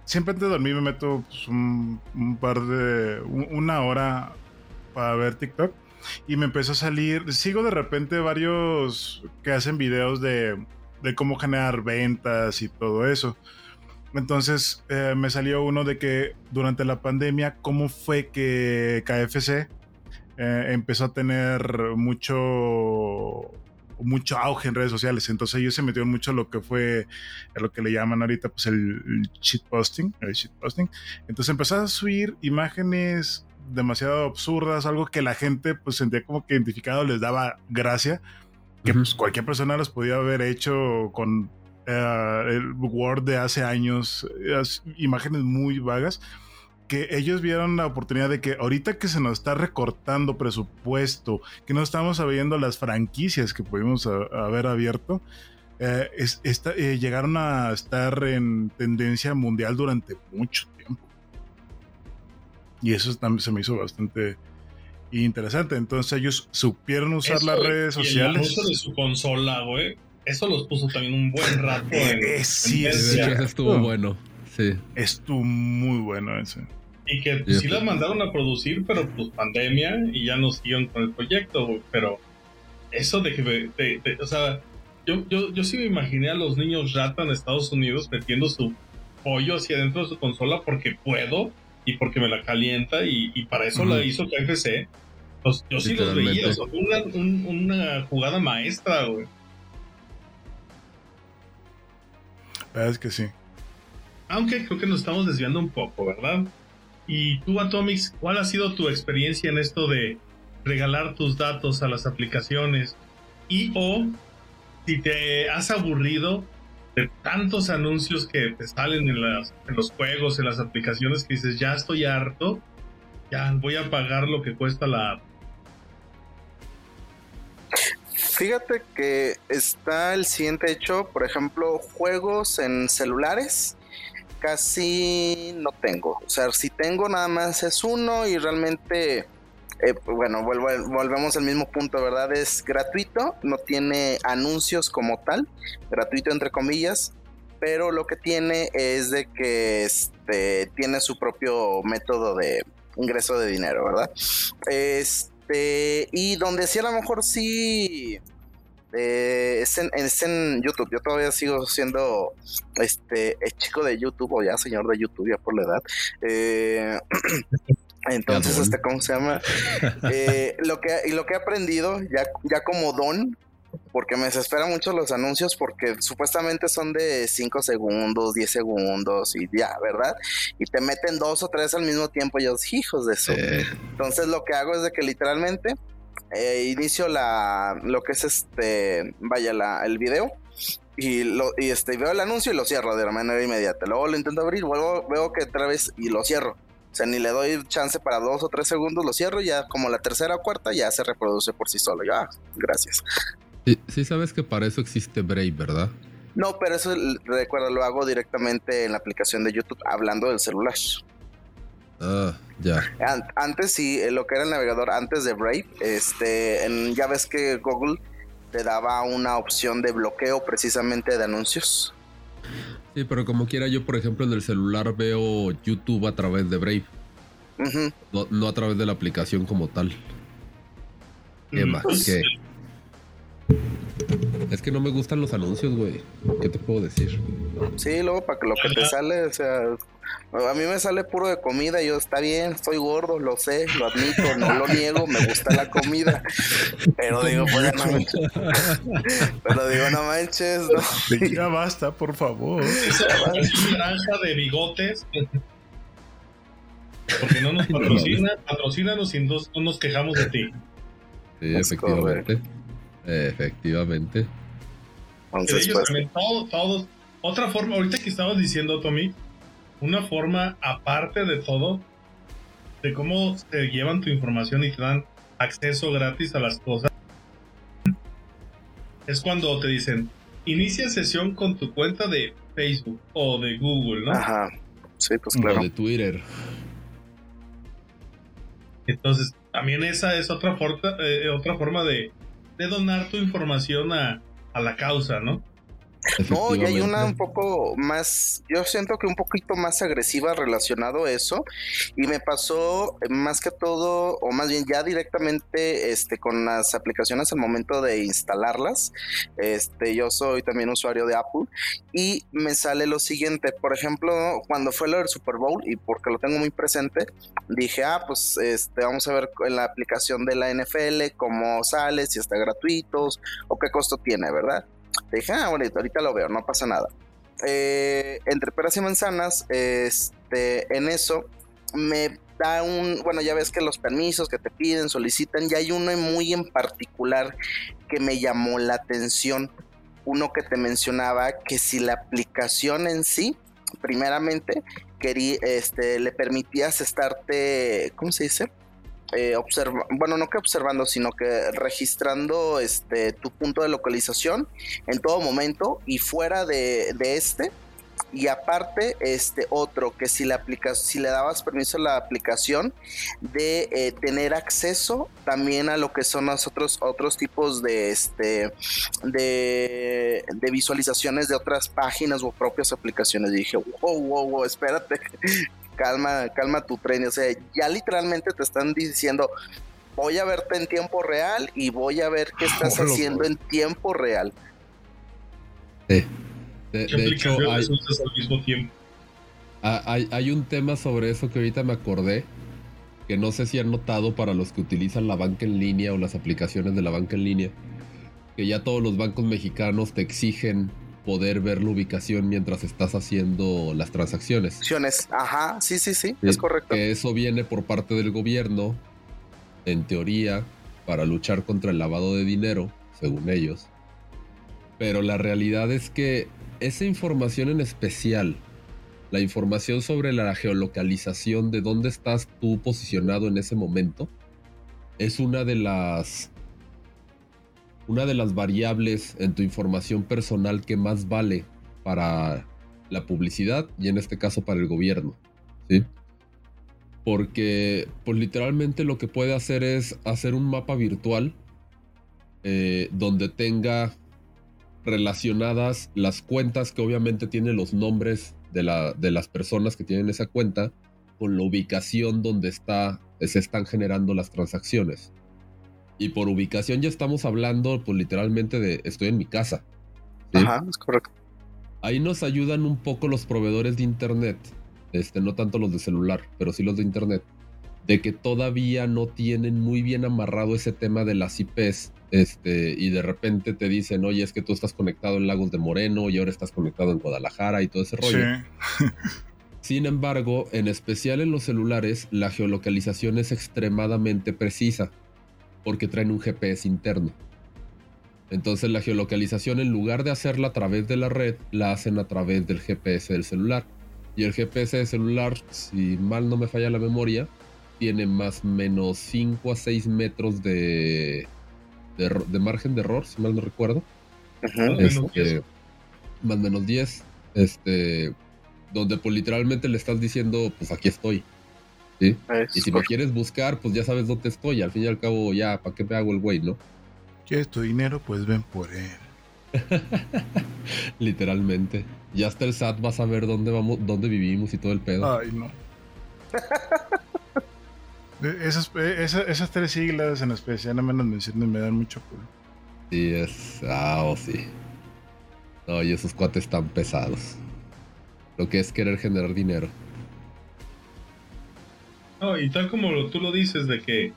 Siempre antes de dormir me meto pues, un, par de... una hora para ver TikTok y me empezó a salir... Sigo de repente varios que hacen videos de, de cómo generar ventas y todo eso. Entonces eh, me salió uno de que durante la pandemia, cómo fue que KFC eh, empezó a tener mucho mucho auge en redes sociales. Entonces ellos se metieron mucho en lo que fue, lo que le llaman ahorita, pues el, shitposting, el shitposting. Entonces empezó a subir imágenes demasiado absurdas, algo que la gente pues sentía como que identificado les daba gracia, que pues cualquier persona los podía haber hecho con uh, el Word de hace años, imágenes muy vagas que ellos vieron la oportunidad de que ahorita que se nos está recortando presupuesto, que no estamos viendo las franquicias que pudimos haber abierto, eh, es, esta, eh, llegaron a estar en tendencia mundial durante mucho tiempo. Y eso también se me hizo bastante interesante. Entonces ellos supieron usar Eso, las redes y el sociales. anuncio de su consola, güey. Eso los puso también un buen rato en, Eh, sí, en es tendencia. ese estuvo bueno. Sí. Estuvo muy bueno ese. Y que pues, sí Sí. las mandaron a producir, pero pues pandemia y ya no siguieron con el proyecto, güey. Pero eso de que, de- de- o sea, yo, yo, yo sí me imaginé a los niños rata en Estados Unidos metiendo su pollo hacia adentro de su consola porque puedo y porque me la calienta y, y para eso Ujú. la hizo KFC. Pues, yo sí los veía, o sea, fue una, un- una jugada maestra, güey. La verdad es que sí. Aunque creo que nos estamos desviando un poco, ¿verdad? Y tú, Atomics, ¿cuál ha sido tu experiencia en esto de regalar tus datos a las aplicaciones? Y o si te has aburrido de tantos anuncios que te salen en, los juegos, en las aplicaciones, que dices, ya estoy harto, ya voy a pagar lo que cuesta la app. Fíjate que está el siguiente hecho, por ejemplo, juegos en celulares. Casi no tengo. O sea, si tengo nada más es uno y realmente, eh, bueno, vuelvo, volvemos al mismo punto, ¿verdad? Es gratuito, no tiene anuncios como tal, gratuito entre comillas, pero lo que tiene es de que este, tiene su propio método de ingreso de dinero, ¿verdad? Este, y donde sí a lo mejor sí eh, es, en, es, en, YouTube. Yo todavía sigo siendo este chico de YouTube o ya señor de YouTube ya por la edad. Eh, entonces, este, ¿cómo se llama? Eh, lo que y lo que he aprendido ya, ya como don, porque me desesperan mucho los anuncios porque supuestamente son de 5 segundos, 10 segundos y ya, ¿verdad? Y te meten dos o tres al mismo tiempo y yo, hijos de eso. Eh, Entonces lo que hago es de que literalmente eh, inicio la lo que es este vaya la, el video y lo y este veo el anuncio y lo cierro de manera inmediata. Luego lo intento abrir vuelvo veo que otra vez y lo cierro. O sea ni le doy chance para dos o tres segundos lo cierro y ya como la tercera o cuarta ya se reproduce por sí solo. Ya gracias. Sí, sí sabes que para eso existe Brave verdad no pero eso recuerda lo hago directamente en la aplicación de YouTube hablando del celular Ah, ya. Antes sí, lo que era el navegador antes de Brave, este, en, ya ves que Google te daba una opción de bloqueo precisamente de anuncios. Sí, pero como quiera, yo por ejemplo en el celular veo YouTube a través de Brave. Uh -huh. no, no, a través de la aplicación como tal. ¿Qué más? ¿Qué? Es que no me gustan los anuncios, güey. ¿Qué te puedo decir? Sí, luego para que lo que te sale, o sea, a mí me sale puro de comida, yo está bien, estoy gordo, lo sé, lo admito, no lo niego, me gusta la comida. Pero digo, pues no manches. Pero digo, no manches, no. Ya basta, por favor. Esa naranja de bigotes. Porque no nos patrocina, patrocínanos y no nos quejamos de ti. Sí, efectivamente. Efectivamente. Entonces, ellos pues, también, todo- todos. Otra forma, ahorita que estabas diciendo, Tommy, una forma aparte de todo, de cómo te llevan tu información y te dan acceso gratis a las cosas, es cuando te dicen, inicia sesión con tu cuenta de Facebook o de Google, ¿no? ajá. Sí, pues O claro. de Twitter. Entonces, también esa es otra, forma eh, otra forma de, de donar tu información a, a la causa, ¿no? No, y hay una un poco más, yo siento que un poquito más agresiva relacionado a eso, y me pasó más que todo, o más bien ya directamente este, con las aplicaciones al momento de instalarlas. Este, yo soy también usuario de Apple, y me sale lo siguiente, por ejemplo, cuando fue lo del Super Bowl, y porque lo tengo muy presente, dije, ah, pues este, vamos a ver en la aplicación de la NFL cómo sale, si está gratuito, o qué costo tiene, ¿verdad? Dije, ah, bonito, ahorita lo veo, no pasa nada. Eh, entre peras y manzanas, este, en eso me da un, bueno, ya ves que los permisos que te piden, solicitan, y hay uno muy en particular que me llamó la atención. Uno que te mencionaba que si la aplicación en sí, primeramente, quería, este, le permitías estarte, ¿cómo se dice? Eh, bueno, no que observando, sino que registrando este tu punto de localización en todo momento y fuera de, este. Y aparte, este otro, que si la aplica, si le dabas permiso a la aplicación de eh, tener acceso también a lo que son los otros, otros tipos de este de, de visualizaciones de otras páginas o propias aplicaciones. Y dije, wow, wow, wow, espérate, calma, calma tu tren. O sea, ya literalmente te están diciendo, voy a verte en tiempo real y voy a ver qué estás Oh, loco. haciendo en tiempo real. Sí. De, ¿Qué de hecho, hay, usas al mismo tiempo? Hay, hay un tema sobre eso que ahorita me acordé, que no sé si han notado para los que utilizan la banca en línea o las aplicaciones de la banca en línea, que ya todos los bancos mexicanos te exigen poder ver la ubicación mientras estás haciendo las transacciones. Acciones, ajá, sí, sí, Sí, es correcto. Que eso viene por parte del gobierno, en teoría, para luchar contra el lavado de dinero, según ellos. Pero la realidad es que esa información en especial, la información sobre la geolocalización de dónde estás tú posicionado en ese momento, es una de las una de las variables en tu información personal que más vale para la publicidad y en este caso para el gobierno, ¿sí? Porque pues literalmente lo que puede hacer es hacer un mapa virtual eh, donde tenga relacionadas las cuentas que obviamente tienen los nombres de, la, de las personas que tienen esa cuenta con la ubicación donde está, se están generando las transacciones. Y por ubicación ya estamos hablando pues literalmente de estoy en mi casa. ¿sí? Ajá, es correcto. Ahí nos ayudan un poco los proveedores de internet, este, no tanto los de celular, pero sí los de internet, de que todavía no tienen muy bien amarrado ese tema de las IPs, este, y de repente te dicen, oye, es que tú estás conectado en Lagos de Moreno y ahora estás conectado en Guadalajara y todo ese rollo. Sí. Sin embargo, en especial en los celulares, la geolocalización es extremadamente precisa porque traen un GPS interno. Entonces la geolocalización en lugar de hacerla a través de la red, la hacen a través del GPS del celular. Y el GPS del celular, si mal no me falla la memoria, tiene más o menos 5 a 6 metros de, de, margen de error, si mal no recuerdo. Menos Este, 10. más o menos 10. Este, donde pues literalmente le estás diciendo, pues aquí estoy. ¿Sí? Es Y si me quieres buscar, pues ya sabes dónde estoy. Al fin y al cabo, ya, ¿para qué me hago el güey, no? ¿Quieres tu dinero? Pues ven por él. Literalmente. Ya hasta el SAT va a saber dónde vamos, dónde vivimos y todo el pedo. Ay, no. De Esas, eh, esa- esas tres siglas en especial, no me las mencionen, me dan mucho culo. Sí, es. Ah, oh, sí. No, y esos cuates están pesados. Lo que es querer generar dinero. No, y tal como tú lo dices, de que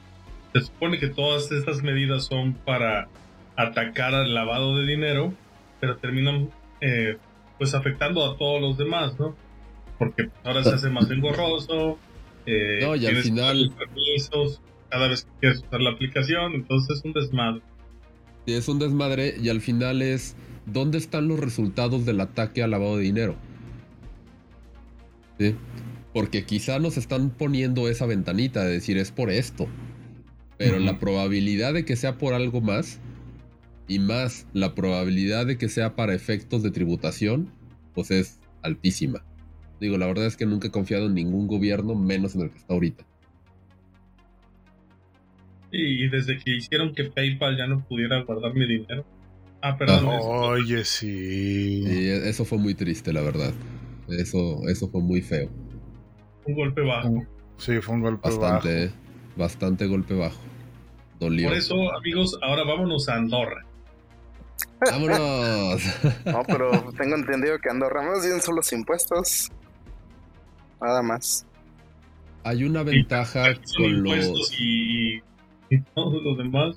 se supone que todas estas medidas son para atacar al lavado de dinero, pero terminan eh, pues afectando a todos los demás, ¿no? Porque ahora se hace más engorroso, eh, No, y al final- permisos cada vez que quieres usar la aplicación, entonces es un desmadre. Sí, es un desmadre y al final es ¿dónde están los resultados del ataque al lavado de dinero? ¿Sí? Porque quizá nos están poniendo esa ventanita de decir es por esto. Pero la probabilidad de que sea por algo más, y más la probabilidad de que sea para efectos de tributación, pues es altísima. Digo, la verdad es que nunca he confiado en ningún gobierno, menos en el que está ahorita. Y desde que hicieron que PayPal ya no pudiera guardar mi dinero. Ah, perdón. Oye, sí. Y eso fue muy triste, la verdad. Eso, eso fue muy feo. Un golpe bajo. Sí, fue un golpe bastante, bajo. Bastante golpe bajo. Dolió. Por eso, amigos, ahora vámonos a Andorra. ¡Vámonos! no, pero tengo entendido que Andorra más bien son los impuestos. Nada más. Hay una ventaja con los. Y, y todos los demás.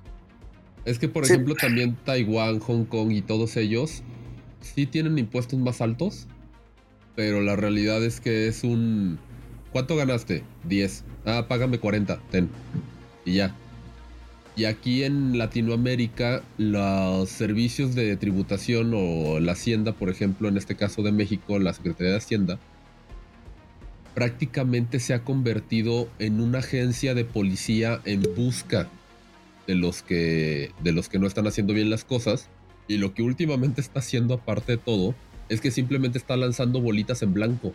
Es que, por ejemplo, también Taiwán, Hong Kong y todos ellos sí tienen impuestos más altos, pero la realidad es que es un... ¿Cuánto ganaste? 10. Ah, págame 40, ten. Y ya. Y aquí en Latinoamérica, los servicios de tributación o la Hacienda, por ejemplo, en este caso de México, la Secretaría de Hacienda, prácticamente se ha convertido en una agencia de policía en busca de los que de los que no están haciendo bien las cosas y lo que últimamente está haciendo aparte de todo es que simplemente está lanzando bolitas en blanco.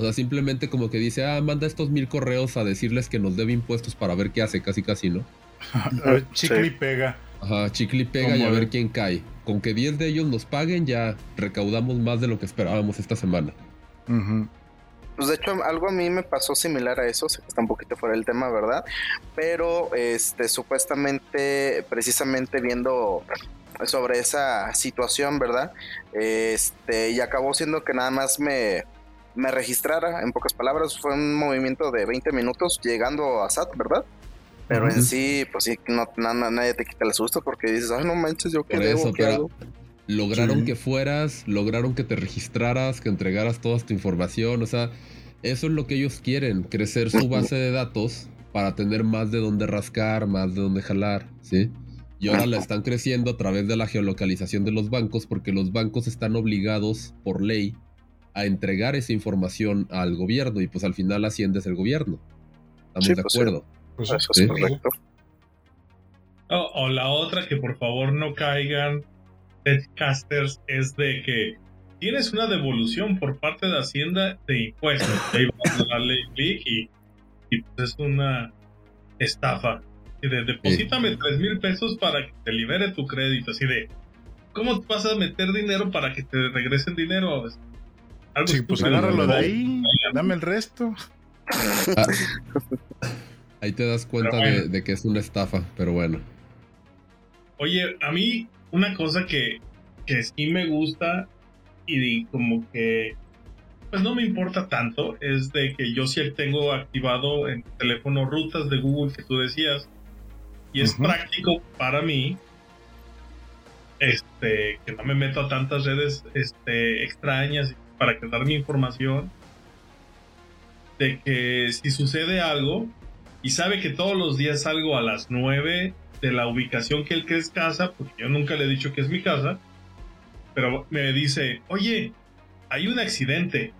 O sea, simplemente como que dice, ah, manda estos mil correos a decirles que nos debe impuestos para ver qué hace, casi casi, ¿no? chicle y pega. Ajá, chicle y pega y a ver quién cae. Con que 10 de ellos nos paguen, ya recaudamos más de lo que esperábamos esta semana. Pues de hecho, algo a mí me pasó similar a eso, sé que está un poquito fuera del tema, ¿verdad? Pero este, supuestamente, precisamente viendo sobre esa situación, ¿verdad? Este, y acabó siendo que nada más me, me registrara, en pocas palabras, fue un movimiento de 20 minutos llegando a SAT, ¿verdad? Pero en sí, pues sí, no, nadie te quita el susto porque dices, ay, no manches, yo qué debo, qué hago. Lograron que fueras, lograron que te registraras, que entregaras toda tu información, o sea, eso es lo que ellos quieren, crecer su base de datos para tener más de dónde rascar, más de dónde jalar, ¿sí? Y ahora la están creciendo a través de la geolocalización de los bancos porque los bancos están obligados por ley a entregar esa información al gobierno y pues al final Hacienda es el gobierno. Estamos de pues acuerdo. Pues eso es correcto. O la otra que por favor no caigan casters es de que tienes una devolución por parte de Hacienda de impuestos. Ahí vas a darle clic y, y pues es una estafa. Y de deposítame tres mil pesos para que te libere tu crédito. Así de, ¿cómo vas a meter dinero para que te regresen dinero? Sí, pues agárralo de ahí, dame el resto. Ah, ahí te das cuenta de, de que es una estafa, pero bueno. Oye, a mí una cosa que, que sí me gusta y como que pues no me importa tanto es de que yo sí tengo activado en teléfono rutas de Google que tú decías y es práctico para mí este que no me meto a tantas redes este extrañas para quedar mi información de que si sucede algo y sabe que todos los días salgo a las 9 de la ubicación que él que es casa, porque yo nunca le he dicho que es mi casa, pero me dice, oye, hay un accidente,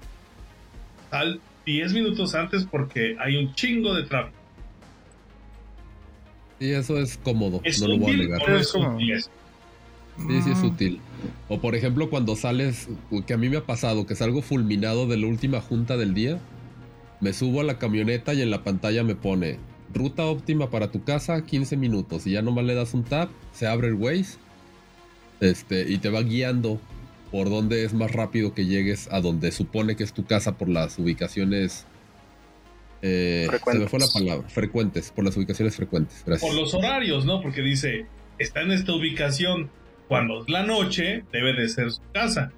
al 10 minutos antes porque hay un chingo de tráfico. Sí, eso es cómodo, ¿Es no lo voy a negar. es útil eso? Sí, sí es útil. O por ejemplo, cuando sales, que a mí me ha pasado, que salgo fulminado de la última junta del día, me subo a la camioneta y en la pantalla me pone ruta óptima para tu casa, 15 minutos. Y ya nomás le das un tap, se abre el Waze este, y te va guiando por dónde es más rápido que llegues a donde supone que es tu casa por las ubicaciones. Eh, se me fue la palabra, frecuentes, por las ubicaciones frecuentes. Gracias. Por los horarios, ¿no? Porque dice, está en esta ubicación cuando es la noche, debe de ser su casa.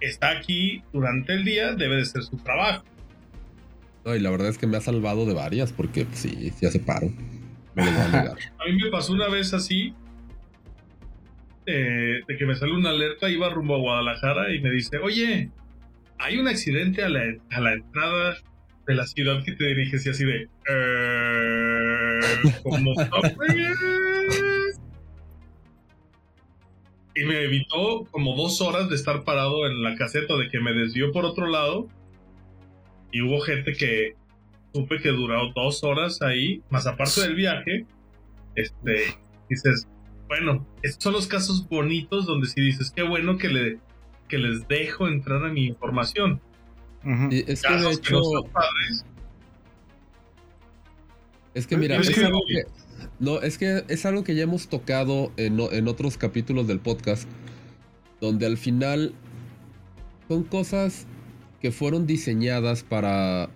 Está aquí durante el día, debe de ser su trabajo. No, y la verdad es que me ha salvado de varias porque pues, sí, sí hace paro. Me lo voy a negar. A mí me pasó una vez así, eh, de que me sale una alerta, iba rumbo a Guadalajara y me dice, oye, hay un accidente a la, a la entrada de la ciudad que te diriges y así de... Eh, ¿Cómo Y y me evitó como dos horas de estar parado en la caseta de que me desvió por otro lado. Y hubo gente que supe que duró dos horas ahí, más aparte del viaje. Este, dices, bueno, estos son los casos bonitos donde si dices, qué bueno que, le, que les dejo entrar a mi información. es que de hecho. es que mira, es algo que, no, es que es algo que ya hemos tocado en, en otros capítulos del podcast, donde al final son cosas que fueron diseñadas para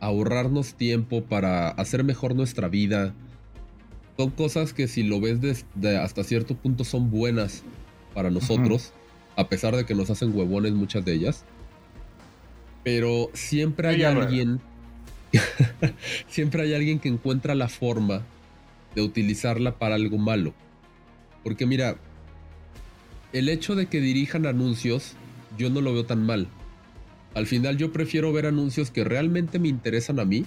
ahorrarnos tiempo, para hacer mejor nuestra vida. Son cosas que si lo ves desde hasta cierto punto son buenas para nosotros, a pesar de que nos hacen huevones muchas de ellas. Pero siempre hay alguien, siempre hay alguien que encuentra la forma de utilizarla para algo malo. Porque mira, el hecho de que dirijan anuncios, yo no lo veo tan mal. Al final yo prefiero ver anuncios que realmente me interesan a mí,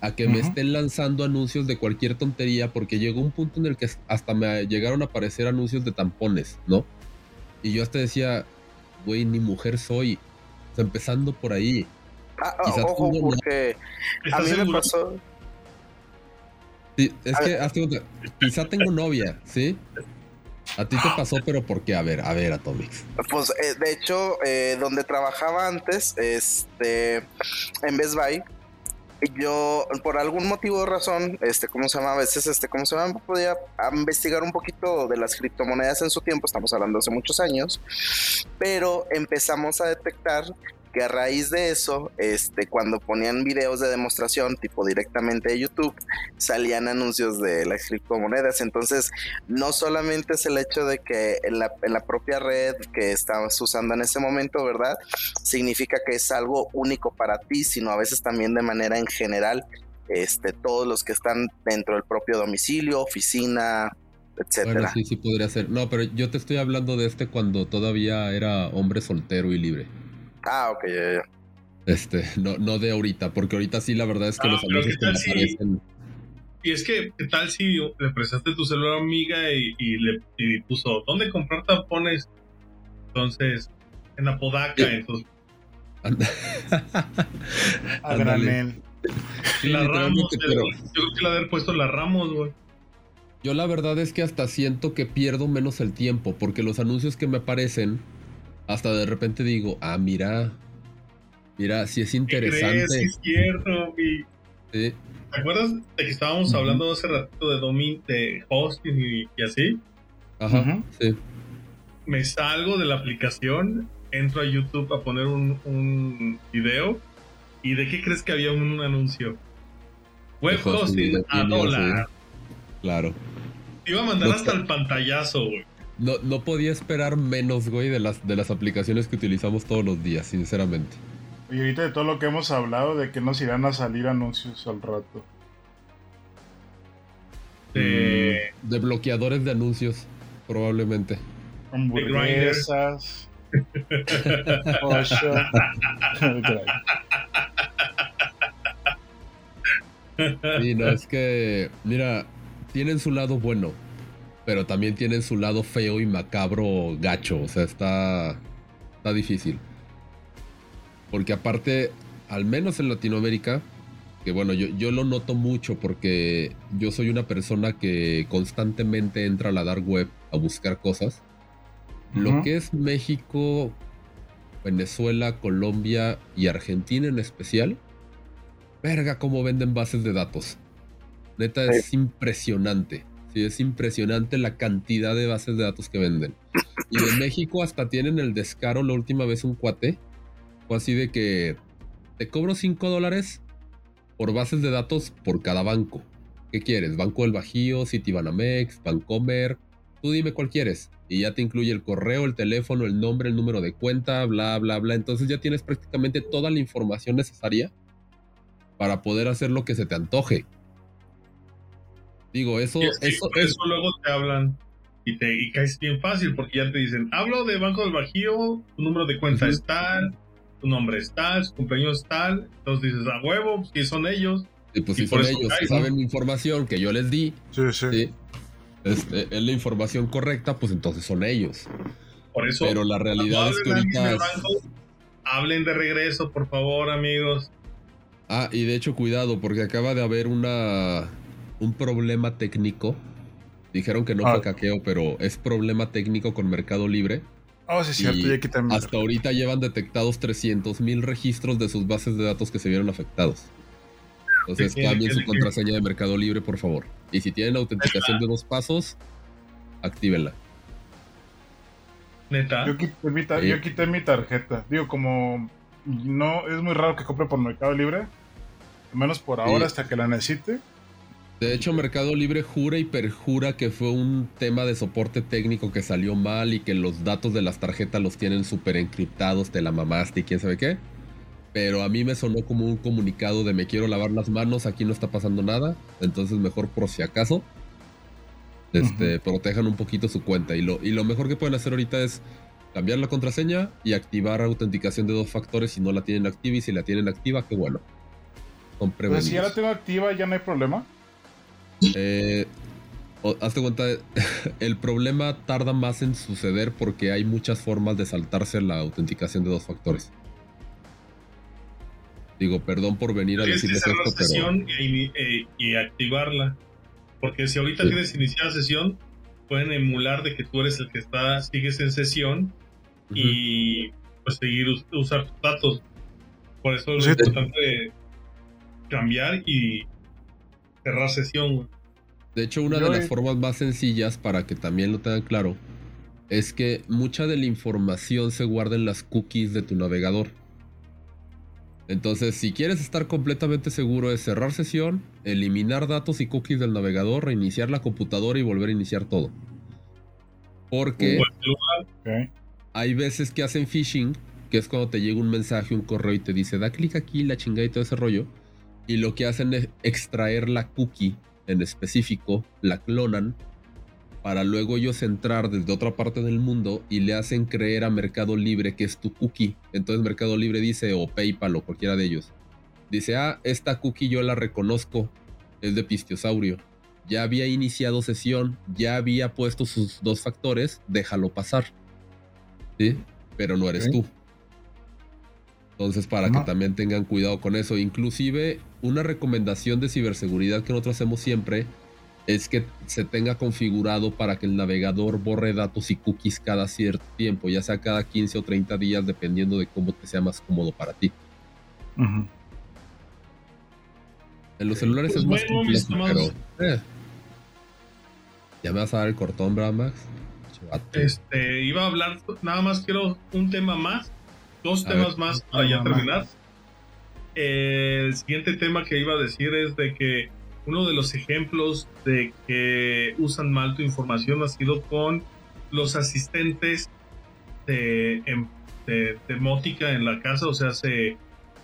a que me estén lanzando anuncios de cualquier tontería, porque llegó un punto en el que hasta me llegaron a aparecer anuncios de tampones, ¿no? Y yo hasta decía, güey, ni mujer soy. empezando por ahí. Ah, ojo, porque a mí me pasó es que quizá tengo novia, ¿sí? A ti te pasó, pero ¿por qué? A ver, a ver, Atomix. Pues eh, de hecho, eh, donde trabajaba antes, este, en Best Buy, yo por algún motivo o razón, este, ¿cómo se llama? A veces, este, ¿cómo se llama? Podía investigar un poquito de las criptomonedas en su tiempo, estamos hablando hace muchos años, pero empezamos a detectar que a raíz de eso, este, cuando ponían videos de demostración, tipo directamente de YouTube, salían anuncios de las criptomonedas. Entonces, no solamente es el hecho de que en la, en la propia red que estabas usando en ese momento, ¿verdad? Significa que es algo único para ti, sino a veces también de manera en general, este, todos los que están dentro del propio domicilio, oficina, etcétera. Sí, sí podría ser. No, pero yo te estoy hablando de este cuando todavía era hombre soltero y libre. Ah, ok, ya, ya. Este, no, no de ahorita, porque ahorita sí la verdad es que los anuncios que me aparecen. Y es que, ¿qué tal si le prestaste tu celular a amiga y, le puso, ¿dónde comprar tampones? Entonces, en Apodaca, entonces. a granel. la Ramos, yo creo que la haber puesto la Ramos, güey. Yo la verdad es que hasta siento que pierdo menos el tiempo, porque los anuncios que me aparecen hasta de repente digo, ah, mira, mira, si es interesante. Sí, es cierto, mi... ¿Te acuerdas de que estábamos hablando hace rato de domin, de hosting y, así? Ajá, sí. Me salgo de la aplicación, entro a YouTube a poner un, un video. ¿Y de qué crees que había un, anuncio? Web hosting, a dólar. Claro. Te iba a mandar hasta el pantallazo, güey. No, no podía esperar menos, güey, de las, de las aplicaciones que utilizamos todos los días, sinceramente. Y ahorita de todo lo que hemos hablado, de que nos irán a salir anuncios al rato. De, mm, de bloqueadores de anuncios, probablemente. Hamburguesas. sí, no, es que, mira, tienen su lado bueno pero también tienen su lado feo y macabro gacho. O sea, está, está difícil. Porque aparte, al menos en Latinoamérica, que bueno, yo, yo lo noto mucho porque yo soy una persona que constantemente entra a la dark web a buscar cosas. Lo que es México, Venezuela, Colombia y Argentina en especial, verga cómo venden bases de datos. Neta, es impresionante. Sí, es impresionante la cantidad de bases de datos que venden. Y de México hasta tienen el descaro la última vez un cuate. Fue así de que te cobro 5 dólares por bases de datos por cada banco. ¿Qué quieres? Banco del Bajío, Citibanamex, Bancomer. Tú dime cuál quieres. Y ya te incluye el correo, el teléfono, el nombre, el número de cuenta, bla, bla, bla. Entonces ya tienes prácticamente toda la información necesaria para poder hacer lo que se te antoje. Digo, eso, eso, eso, luego te hablan y te y caes bien fácil porque ya te dicen, hablo de Banco del Bajío, tu número de cuenta es tal, tu nombre es tal, su cumpleaños es tal, entonces dices, a huevo, si son ellos. Y pues si son ellos, saben mi información que yo les di. Sí, sí. este, es la información correcta, pues entonces son ellos. Por eso. Pero la realidad es que ahorita. hablen de regreso, por favor, amigos. Ah, y de hecho, cuidado, porque acaba de haber una. Un problema técnico. Dijeron que no fue caqueo, ah. pero es problema técnico con Mercado Libre. Oh, sí, cierto, ya Hasta ahorita llevan detectados 300.000 registros de sus bases de datos que se vieron afectados. Entonces cambien su contraseña de Mercado Libre, por favor. Y si tienen autenticación de dos pasos, actívenla. Neta. Yo quité, mi tarjeta. Digo, como no es muy raro que compre por Mercado Libre, al menos por ahora hasta que la necesite. De hecho, Mercado Libre jura y perjura que fue un tema de soporte técnico que salió mal y que los datos de las tarjetas los tienen súper encriptados, te la mamaste y quién sabe qué pero a mí me sonó como un comunicado de me quiero lavar las manos, aquí no está pasando nada, entonces mejor por si acaso, este, protejan un poquito su cuenta. Y lo, y lo mejor que pueden hacer ahorita es cambiar la contraseña y activar autenticación de dos factores si no la tienen activa y si la tienen activa, qué bueno. Pues si ya la tengo activa, ya no hay problema. Eh, hazte cuenta, el problema tarda más en suceder porque hay muchas formas de saltarse la autenticación de dos factores. Digo, perdón por venir a decirles esto, sesión eh, y, activarla. Porque si ahorita tienes iniciada sesión, pueden emular de que tú eres el que está, sigues en sesión y pues seguir usar tus datos. Por eso es importante cambiar y cerrar sesión. De hecho, una de las formas más sencillas para que también lo tengan claro es que mucha de la información se guarda en las cookies de tu navegador. Entonces, si quieres estar completamente seguro es cerrar sesión, eliminar datos y cookies del navegador, reiniciar la computadora y volver a iniciar todo. Porque hay veces que hacen phishing, que es cuando te llega un mensaje, un correo y te dice, da clic aquí, la chingada y todo ese rollo. Y lo que hacen es extraer la cookie en específico, la clonan para luego ellos entrar desde otra parte del mundo y le hacen creer a Mercado Libre que es tu cookie. Entonces Mercado Libre dice, o PayPal o cualquiera de ellos, dice, ah, esta cookie yo la reconozco, es de Pistiosaurio. Ya había iniciado sesión, ya había puesto sus dos factores, déjalo pasar. ¿Sí? Pero no eres tú. Entonces, para que también tengan cuidado con eso. Inclusive, una recomendación de ciberseguridad que nosotros hacemos siempre es que se tenga configurado para que el navegador borre datos y cookies cada cierto tiempo, ya sea cada 15 o 30 días, dependiendo de cómo te sea más cómodo para ti. En los celulares es pues más complejo, pero... Eh. ¿Ya me vas a dar el cortón, ¿verdad, Max? Este, iba a hablar, nada más quiero un tema más, dos temas más para ya terminar. el siguiente tema que iba a decir es de que uno de los ejemplos de que usan mal tu información ha sido con los asistentes de, em, de, en la casa, o sea, se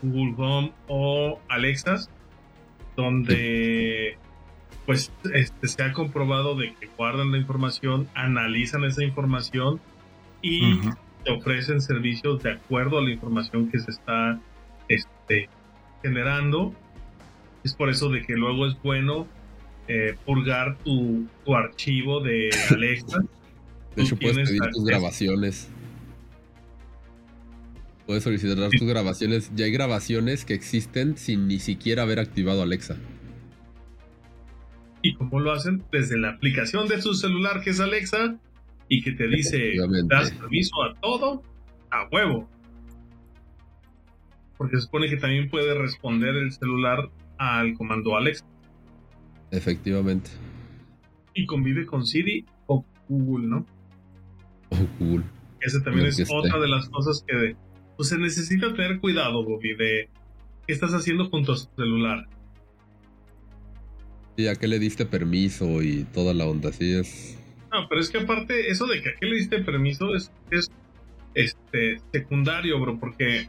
Google Home o Alexa, donde pues este, se ha comprobado de que guardan la información, analizan esa información y te ofrecen servicios de acuerdo a la información que se está este, generando es por eso de que luego es bueno eh, purgar tu, archivo de Alexa. De hecho, puedes pedir tus grabaciones. Puedes solicitar tus grabaciones. Ya hay grabaciones que existen sin ni siquiera haber activado Alexa. ¿Y cómo lo hacen? Desde la aplicación de su celular que es Alexa y que te dice, das permiso a todo a huevo. Porque se supone que también puede responder el celular al comando Alex. Efectivamente. Y convive con Siri o Google, ¿no? O Google. Esa también es otra de las cosas que pues, se necesita tener cuidado, Bobby, de qué estás haciendo con tu celular. Y a qué le diste permiso y toda la onda, así es. No, pero es que aparte, eso de que a qué le diste permiso es, es este secundario, bro, porque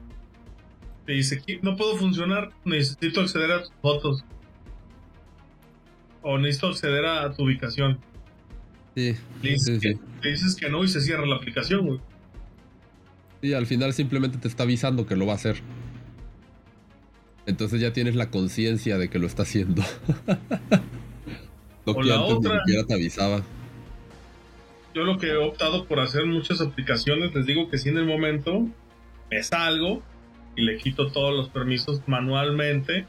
te dice, no puedo funcionar, necesito acceder a tus fotos. O necesito acceder a tu ubicación. Sí. Le dices, Que, dices que no y se cierra la aplicación, güey. Sí, al final simplemente te está avisando que lo va a hacer. Entonces ya tienes la conciencia de que lo está haciendo. o la otra, te avisaba. Yo lo que he optado por hacer muchas aplicaciones, les digo que si en el momento me salgo y le quito todos los permisos manualmente.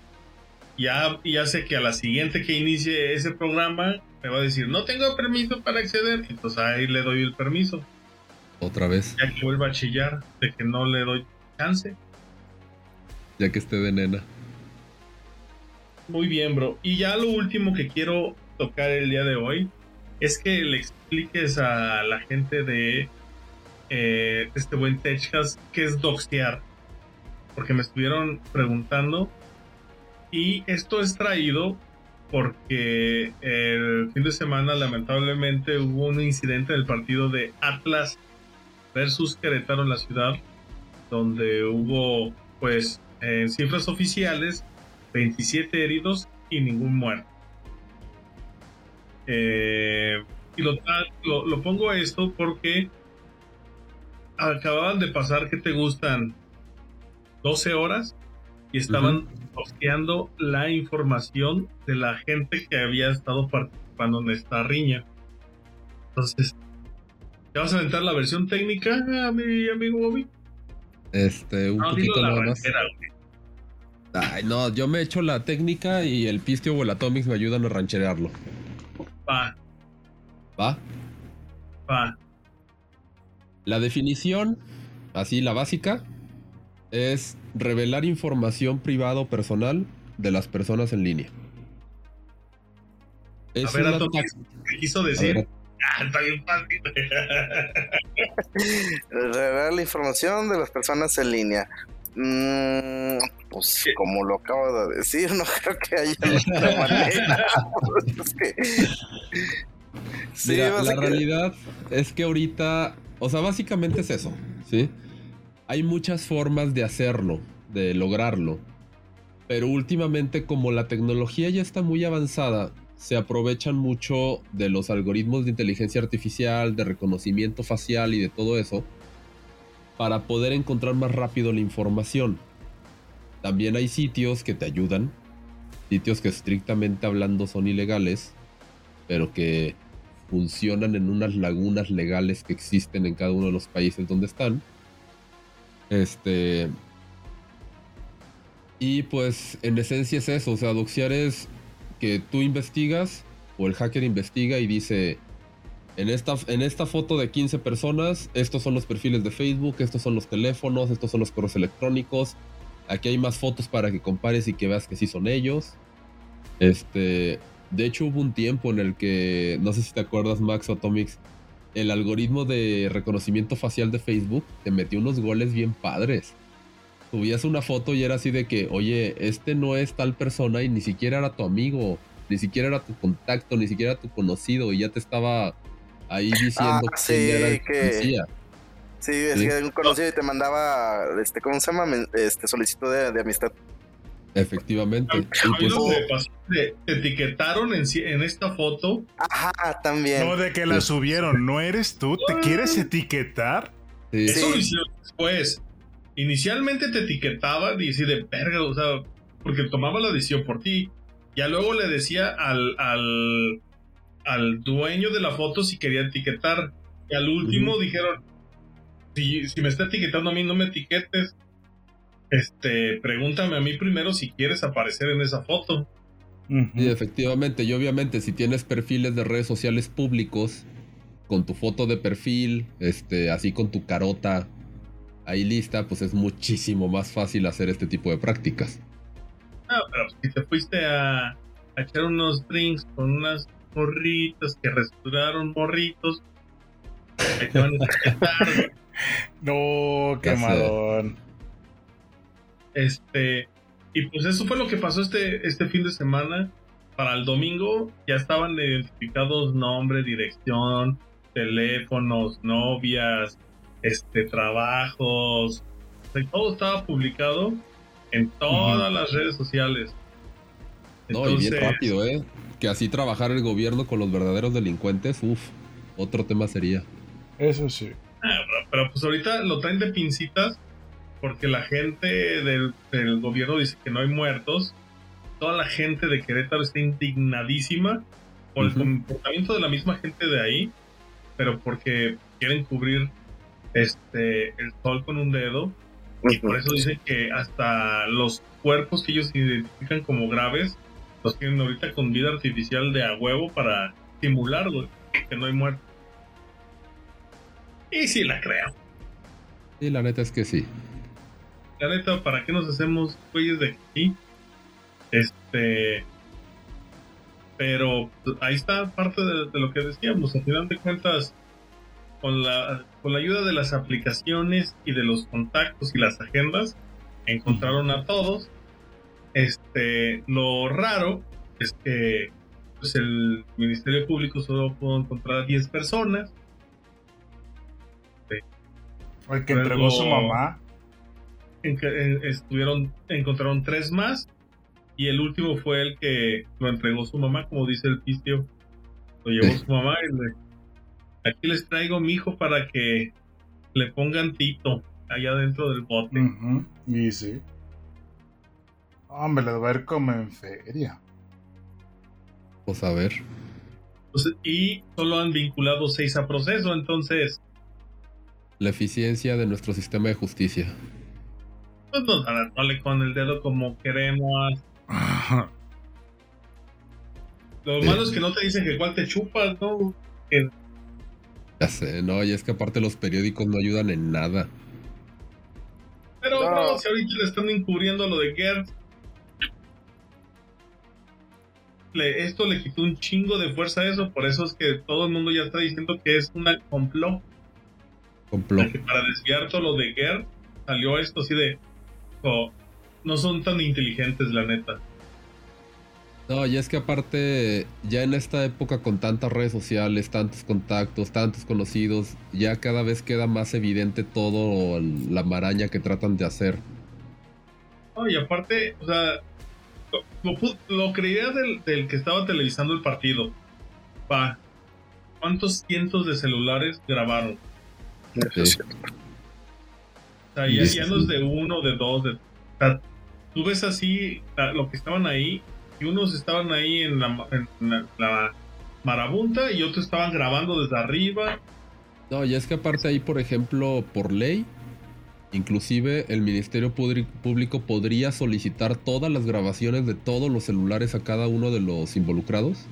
Ya, ya sé que a la siguiente que inicie ese programa me va a decir, no tengo permiso para acceder. Entonces ahí le doy el permiso. Otra vez. Ya que vuelva a chillar de que no le doy chance. Ya que esté de nena. Muy bien, bro. Y ya lo último que quiero tocar el día de hoy es que le expliques a la gente de eh, este buen Techcast qué es doxear. Porque me estuvieron preguntando. Y esto es traído porque el fin de semana lamentablemente hubo un incidente del partido de Atlas versus Querétaro en la ciudad, donde hubo pues en cifras oficiales 27 heridos y ningún muerto. Eh, y lo, lo, pongo esto porque acababan de pasar que te gustan 12 horas y estaban posteando la información de la gente que había estado participando en esta riña. Entonces, ¿te vas a aventar la versión técnica, mi amigo Bobby? Este, un poquito nada más. Ay, no, yo me echo la técnica y el Pistio o el Atomics me ayudan a rancherearlo. Va. ¿Va? Va. La definición, así la básica, es revelar información privada o personal de las personas en línea. Es a ver, ¿qué quiso decir? Ah, está bien fácil. revelar la información de las personas en línea. Mm, pues como lo acabo de decir, no creo que haya otra manera. sí, la realidad es que ahorita, o sea, básicamente es eso, ¿sí? Hay muchas formas de hacerlo, de lograrlo. Pero últimamente como la tecnología ya está muy avanzada, se aprovechan mucho de los algoritmos de inteligencia artificial, de reconocimiento facial y de todo eso para poder encontrar más rápido la información. También hay sitios que te ayudan, sitios que estrictamente hablando son ilegales, pero que funcionan en unas lagunas legales que existen en cada uno de los países donde están. Este. Y pues en esencia es eso, o sea, doxear es que tú investigas o el hacker investiga y dice, en esta, en esta foto de 15 personas, estos son los perfiles de Facebook, estos son los teléfonos, estos son los correos electrónicos. Aquí hay más fotos para que compares y que veas que sí son ellos. Este, de hecho hubo un tiempo en el que, no sé si te acuerdas Max o Atomics, el algoritmo de reconocimiento facial de Facebook te metió unos goles bien padres. Subías una foto y era así de que, oye, este no es tal persona y ni siquiera era tu amigo, ni siquiera era tu contacto, ni siquiera era tu conocido y ya te estaba ahí diciendo ah, sí, que, Sí, decía un conocido y te mandaba, este, ¿cómo se llama? Este solicitud de, amistad. Efectivamente. A, pues, te, etiquetaron en, en, esta foto. Ajá, también. No, de que la subieron, no eres tú, ¿te quieres etiquetar? Eso lo hicieron después. Inicialmente te etiquetaban y así de verga, o sea, porque tomaba la decisión por ti. Ya luego le decía al, al, al dueño de la foto si quería etiquetar. Y al último dijeron, si, si, me está etiquetando a mí, no me etiquetes. Este, pregúntame a mí primero si quieres aparecer en esa foto. Y efectivamente, y obviamente si tienes perfiles de redes sociales públicos, con tu foto de perfil, este, así con tu carota ahí lista, pues es muchísimo más fácil hacer este tipo de prácticas. No, pero si te fuiste a, a echar unos drinks con unas morritos que restauraron morritos. no, quemadón. Este, y pues eso fue lo que pasó este, este fin de semana. Para el domingo ya estaban identificados nombre, dirección, teléfonos, novias, este, trabajos. todo estaba publicado en todas las redes sociales. no, y bien rápido, ¿eh? Que así trabajar el gobierno con los verdaderos delincuentes, uff, otro tema sería. Eso sí. Ah, pero, pues ahorita lo traen de pincitas porque la gente del, gobierno dice que no hay muertos. Toda la gente de Querétaro está indignadísima por el comportamiento de la misma gente de ahí. pero porque quieren cubrir este el sol con un dedo y por eso dicen que hasta los cuerpos que ellos identifican como graves los tienen ahorita con vida artificial de a huevo para simularlo, que no hay muerte. Y sí la creo. Sí, la neta es que sí. La neta, ¿para qué nos hacemos güeyes de aquí? Este. Pero pues, ahí está parte de, lo que decíamos. Al final de cuentas, con la, con la ayuda de las aplicaciones y de los contactos y las agendas, encontraron a todos. Este, lo raro es que pues, el Ministerio Público solo pudo encontrar a 10 personas. El que entregó su mamá. En que, estuvieron, encontraron tres más. Y el último fue el que lo entregó su mamá, como dice el pisto. Lo llevó su mamá y le, aquí les traigo mi hijo para que le pongan Tito allá dentro del bote. Y sí. Hombre, le va a ver como en feria. Pues a ver. Pues, y solo han vinculado seis a proceso, entonces. La eficiencia de nuestro sistema de justicia. Pues no, darle con el dedo como queremos. Lo malo es que no te dicen que cuál te chupas, ¿no? Ya sé, no, y es que aparte los periódicos no ayudan en nada. Pero, no. si ahorita le están encubriendo lo de Esto le quitó un chingo de fuerza a eso, por eso es que todo el mundo ya está diciendo que es una complot. Complot. para desviar todo lo de Gerd, salió esto así de. no son tan inteligentes, la neta. No, y es que aparte, ya en esta época con tantas redes sociales, tantos contactos, tantos conocidos, ya cada vez queda más evidente todo la maraña que tratan de hacer. No, y aparte, o sea, lo, creía del, que estaba televisando el partido. Pa, ¿cuántos cientos de celulares grabaron? O sea, ya, no es de uno, de dos, de... tú ves así lo que estaban ahí y unos estaban ahí en la, en la marabunta y otros estaban grabando desde arriba. No, y es que aparte ahí, por ejemplo, por ley, Inclusive el Ministerio Público podría solicitar todas las grabaciones de todos los celulares a cada uno de los involucrados.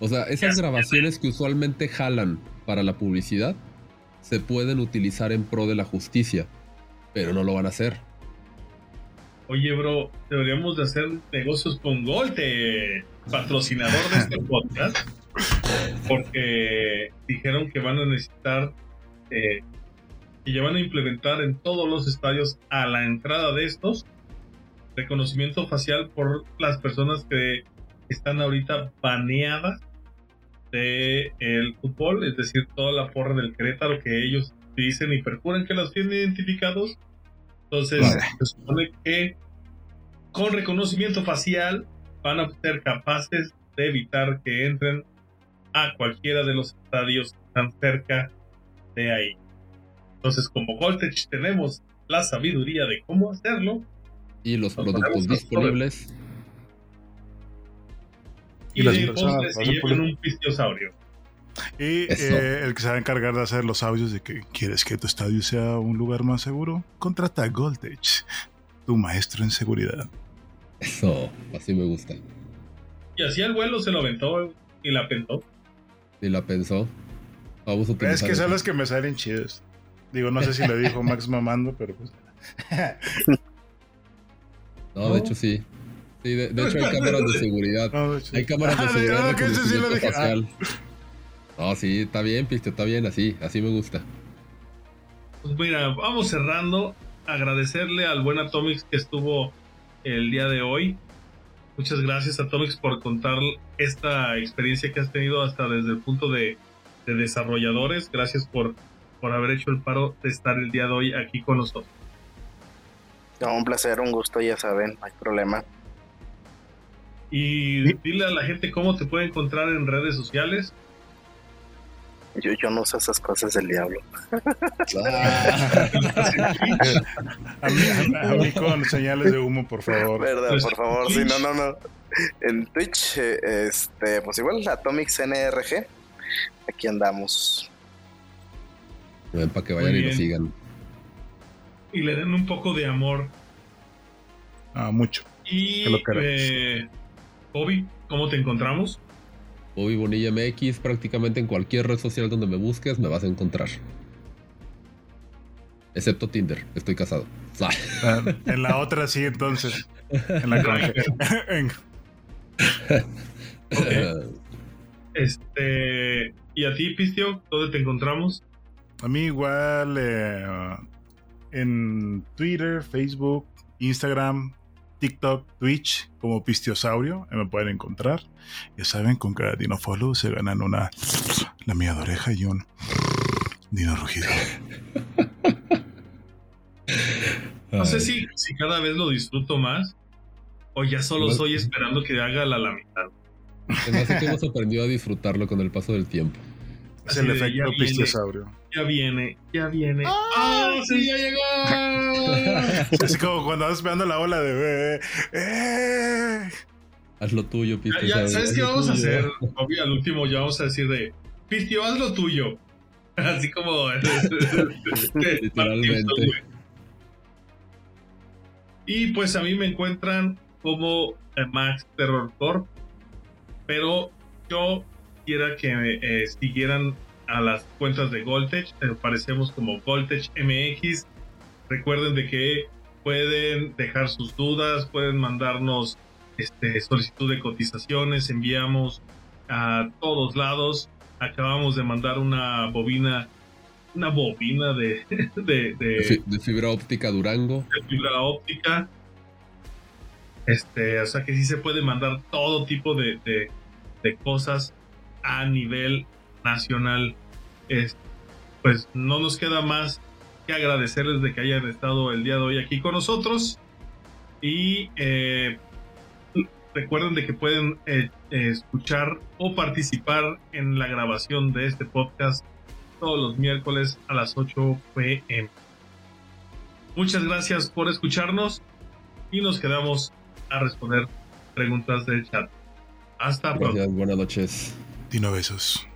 O sea, esas grabaciones que usualmente jalan para la publicidad se pueden utilizar en pro de la justicia, pero no lo van a hacer. Oye, bro, deberíamos de hacer negocios con Golte, patrocinador de este podcast, porque dijeron que van a necesitar eh, y ya van a implementar en todos los estadios a la entrada de estos reconocimiento facial por las personas que están ahorita baneadas de el fútbol, es decir, toda la porra del Querétaro que ellos dicen y perjuran que los tienen identificados. Entonces, se supone que con reconocimiento facial van a ser capaces de evitar que entren a cualquiera de los estadios tan cerca de ahí. Entonces, como Voltage tenemos la sabiduría de cómo hacerlo. Y los productos disponibles. Y, y se llevan un pistosaurio. Y eh, el que se va a encargar de hacer los audios de que quieres que tu estadio sea un lugar más seguro, contrata a Voltage, tu maestro en seguridad. Eso, así me gusta. Y así el vuelo se lo aventó y la pensó. Y la pensó. Vamos a es que son los que me salen chidos. Digo, no sé si le dijo Max mamando, pero pues. no, de hecho sí. Sí, de, hecho hay cámaras de seguridad. Hay cámaras de ah, seguridad. de sí facial. No, sí, está bien, Piste, está bien, así, así me gusta. Pues mira, vamos cerrando. Agradecerle al buen Atomics que estuvo el día de hoy. Muchas gracias Atomics por contar esta experiencia que has tenido hasta desde el punto de, de desarrolladores. Gracias por por haber hecho el paro de estar el día de hoy aquí con nosotros. No, un placer, un gusto, ya saben, no hay problema. Y dile a la gente cómo te puede encontrar en redes sociales. Yo, yo no sé esas cosas del diablo. a, mí, con señales de humo, por favor. Verdad, pues, por favor, sí, no, no, no. En Twitch, eh, este, pues igual, Atomics NRG. Aquí andamos Para que vayan y lo sigan. Y le den un poco de amor. Ah, mucho. Y eh, Bobby, ¿cómo te encontramos? Bobby Bonilla MX, prácticamente en cualquier red social donde me busques me vas a encontrar. Excepto Tinder, estoy casado. Ah, en la otra sí, entonces. En la Este. ¿Y a ti, Pistio? ¿Dónde te encontramos? A mí igual eh, en Twitter, Facebook, Instagram, TikTok, Twitch como Pistiosaurio, me pueden encontrar. Ya saben, con cada Dino Follow se ganan una la mía de oreja y un Dino rugido. No sé si, si cada vez lo disfruto más o ya solo estoy esperando que haga la, la mitad. Además que hemos aprendido a disfrutarlo con el paso del tiempo. Es el efecto pistiosaurio. Ya viene, ya viene. ¡Ah, sí, ya llegó! Así como cuando vas esperando la ola de... ¡Eh! Haz lo tuyo, Pistio. ¿Sabes qué vamos a hacer? Obvio, al último ya vamos a decir de... Pistio, haz lo tuyo. Así como... Literalmente. Y pues a mí me encuentran como Max Terror Corp. Pero yo quiera que eh, siguieran a las cuentas de Voltage. Aparecemos como Voltage MX. Recuerden de que pueden dejar sus dudas, pueden mandarnos este, solicitud de cotizaciones, enviamos a todos lados. Acabamos de mandar una bobina, una bobina de, de, de, fibra óptica Durango. De fibra óptica. Este, o sea que sí se puede mandar todo tipo de, de cosas a nivel nacional. pues no nos queda más que agradecerles de que hayan estado el día de hoy aquí con nosotros. Y eh, recuerden de que pueden eh, escuchar o participar en la grabación de este podcast todos los miércoles a las 8 pm. Muchas gracias por escucharnos y nos quedamos a responder preguntas del chat. Hasta pronto. Buenas noches. Dino besos.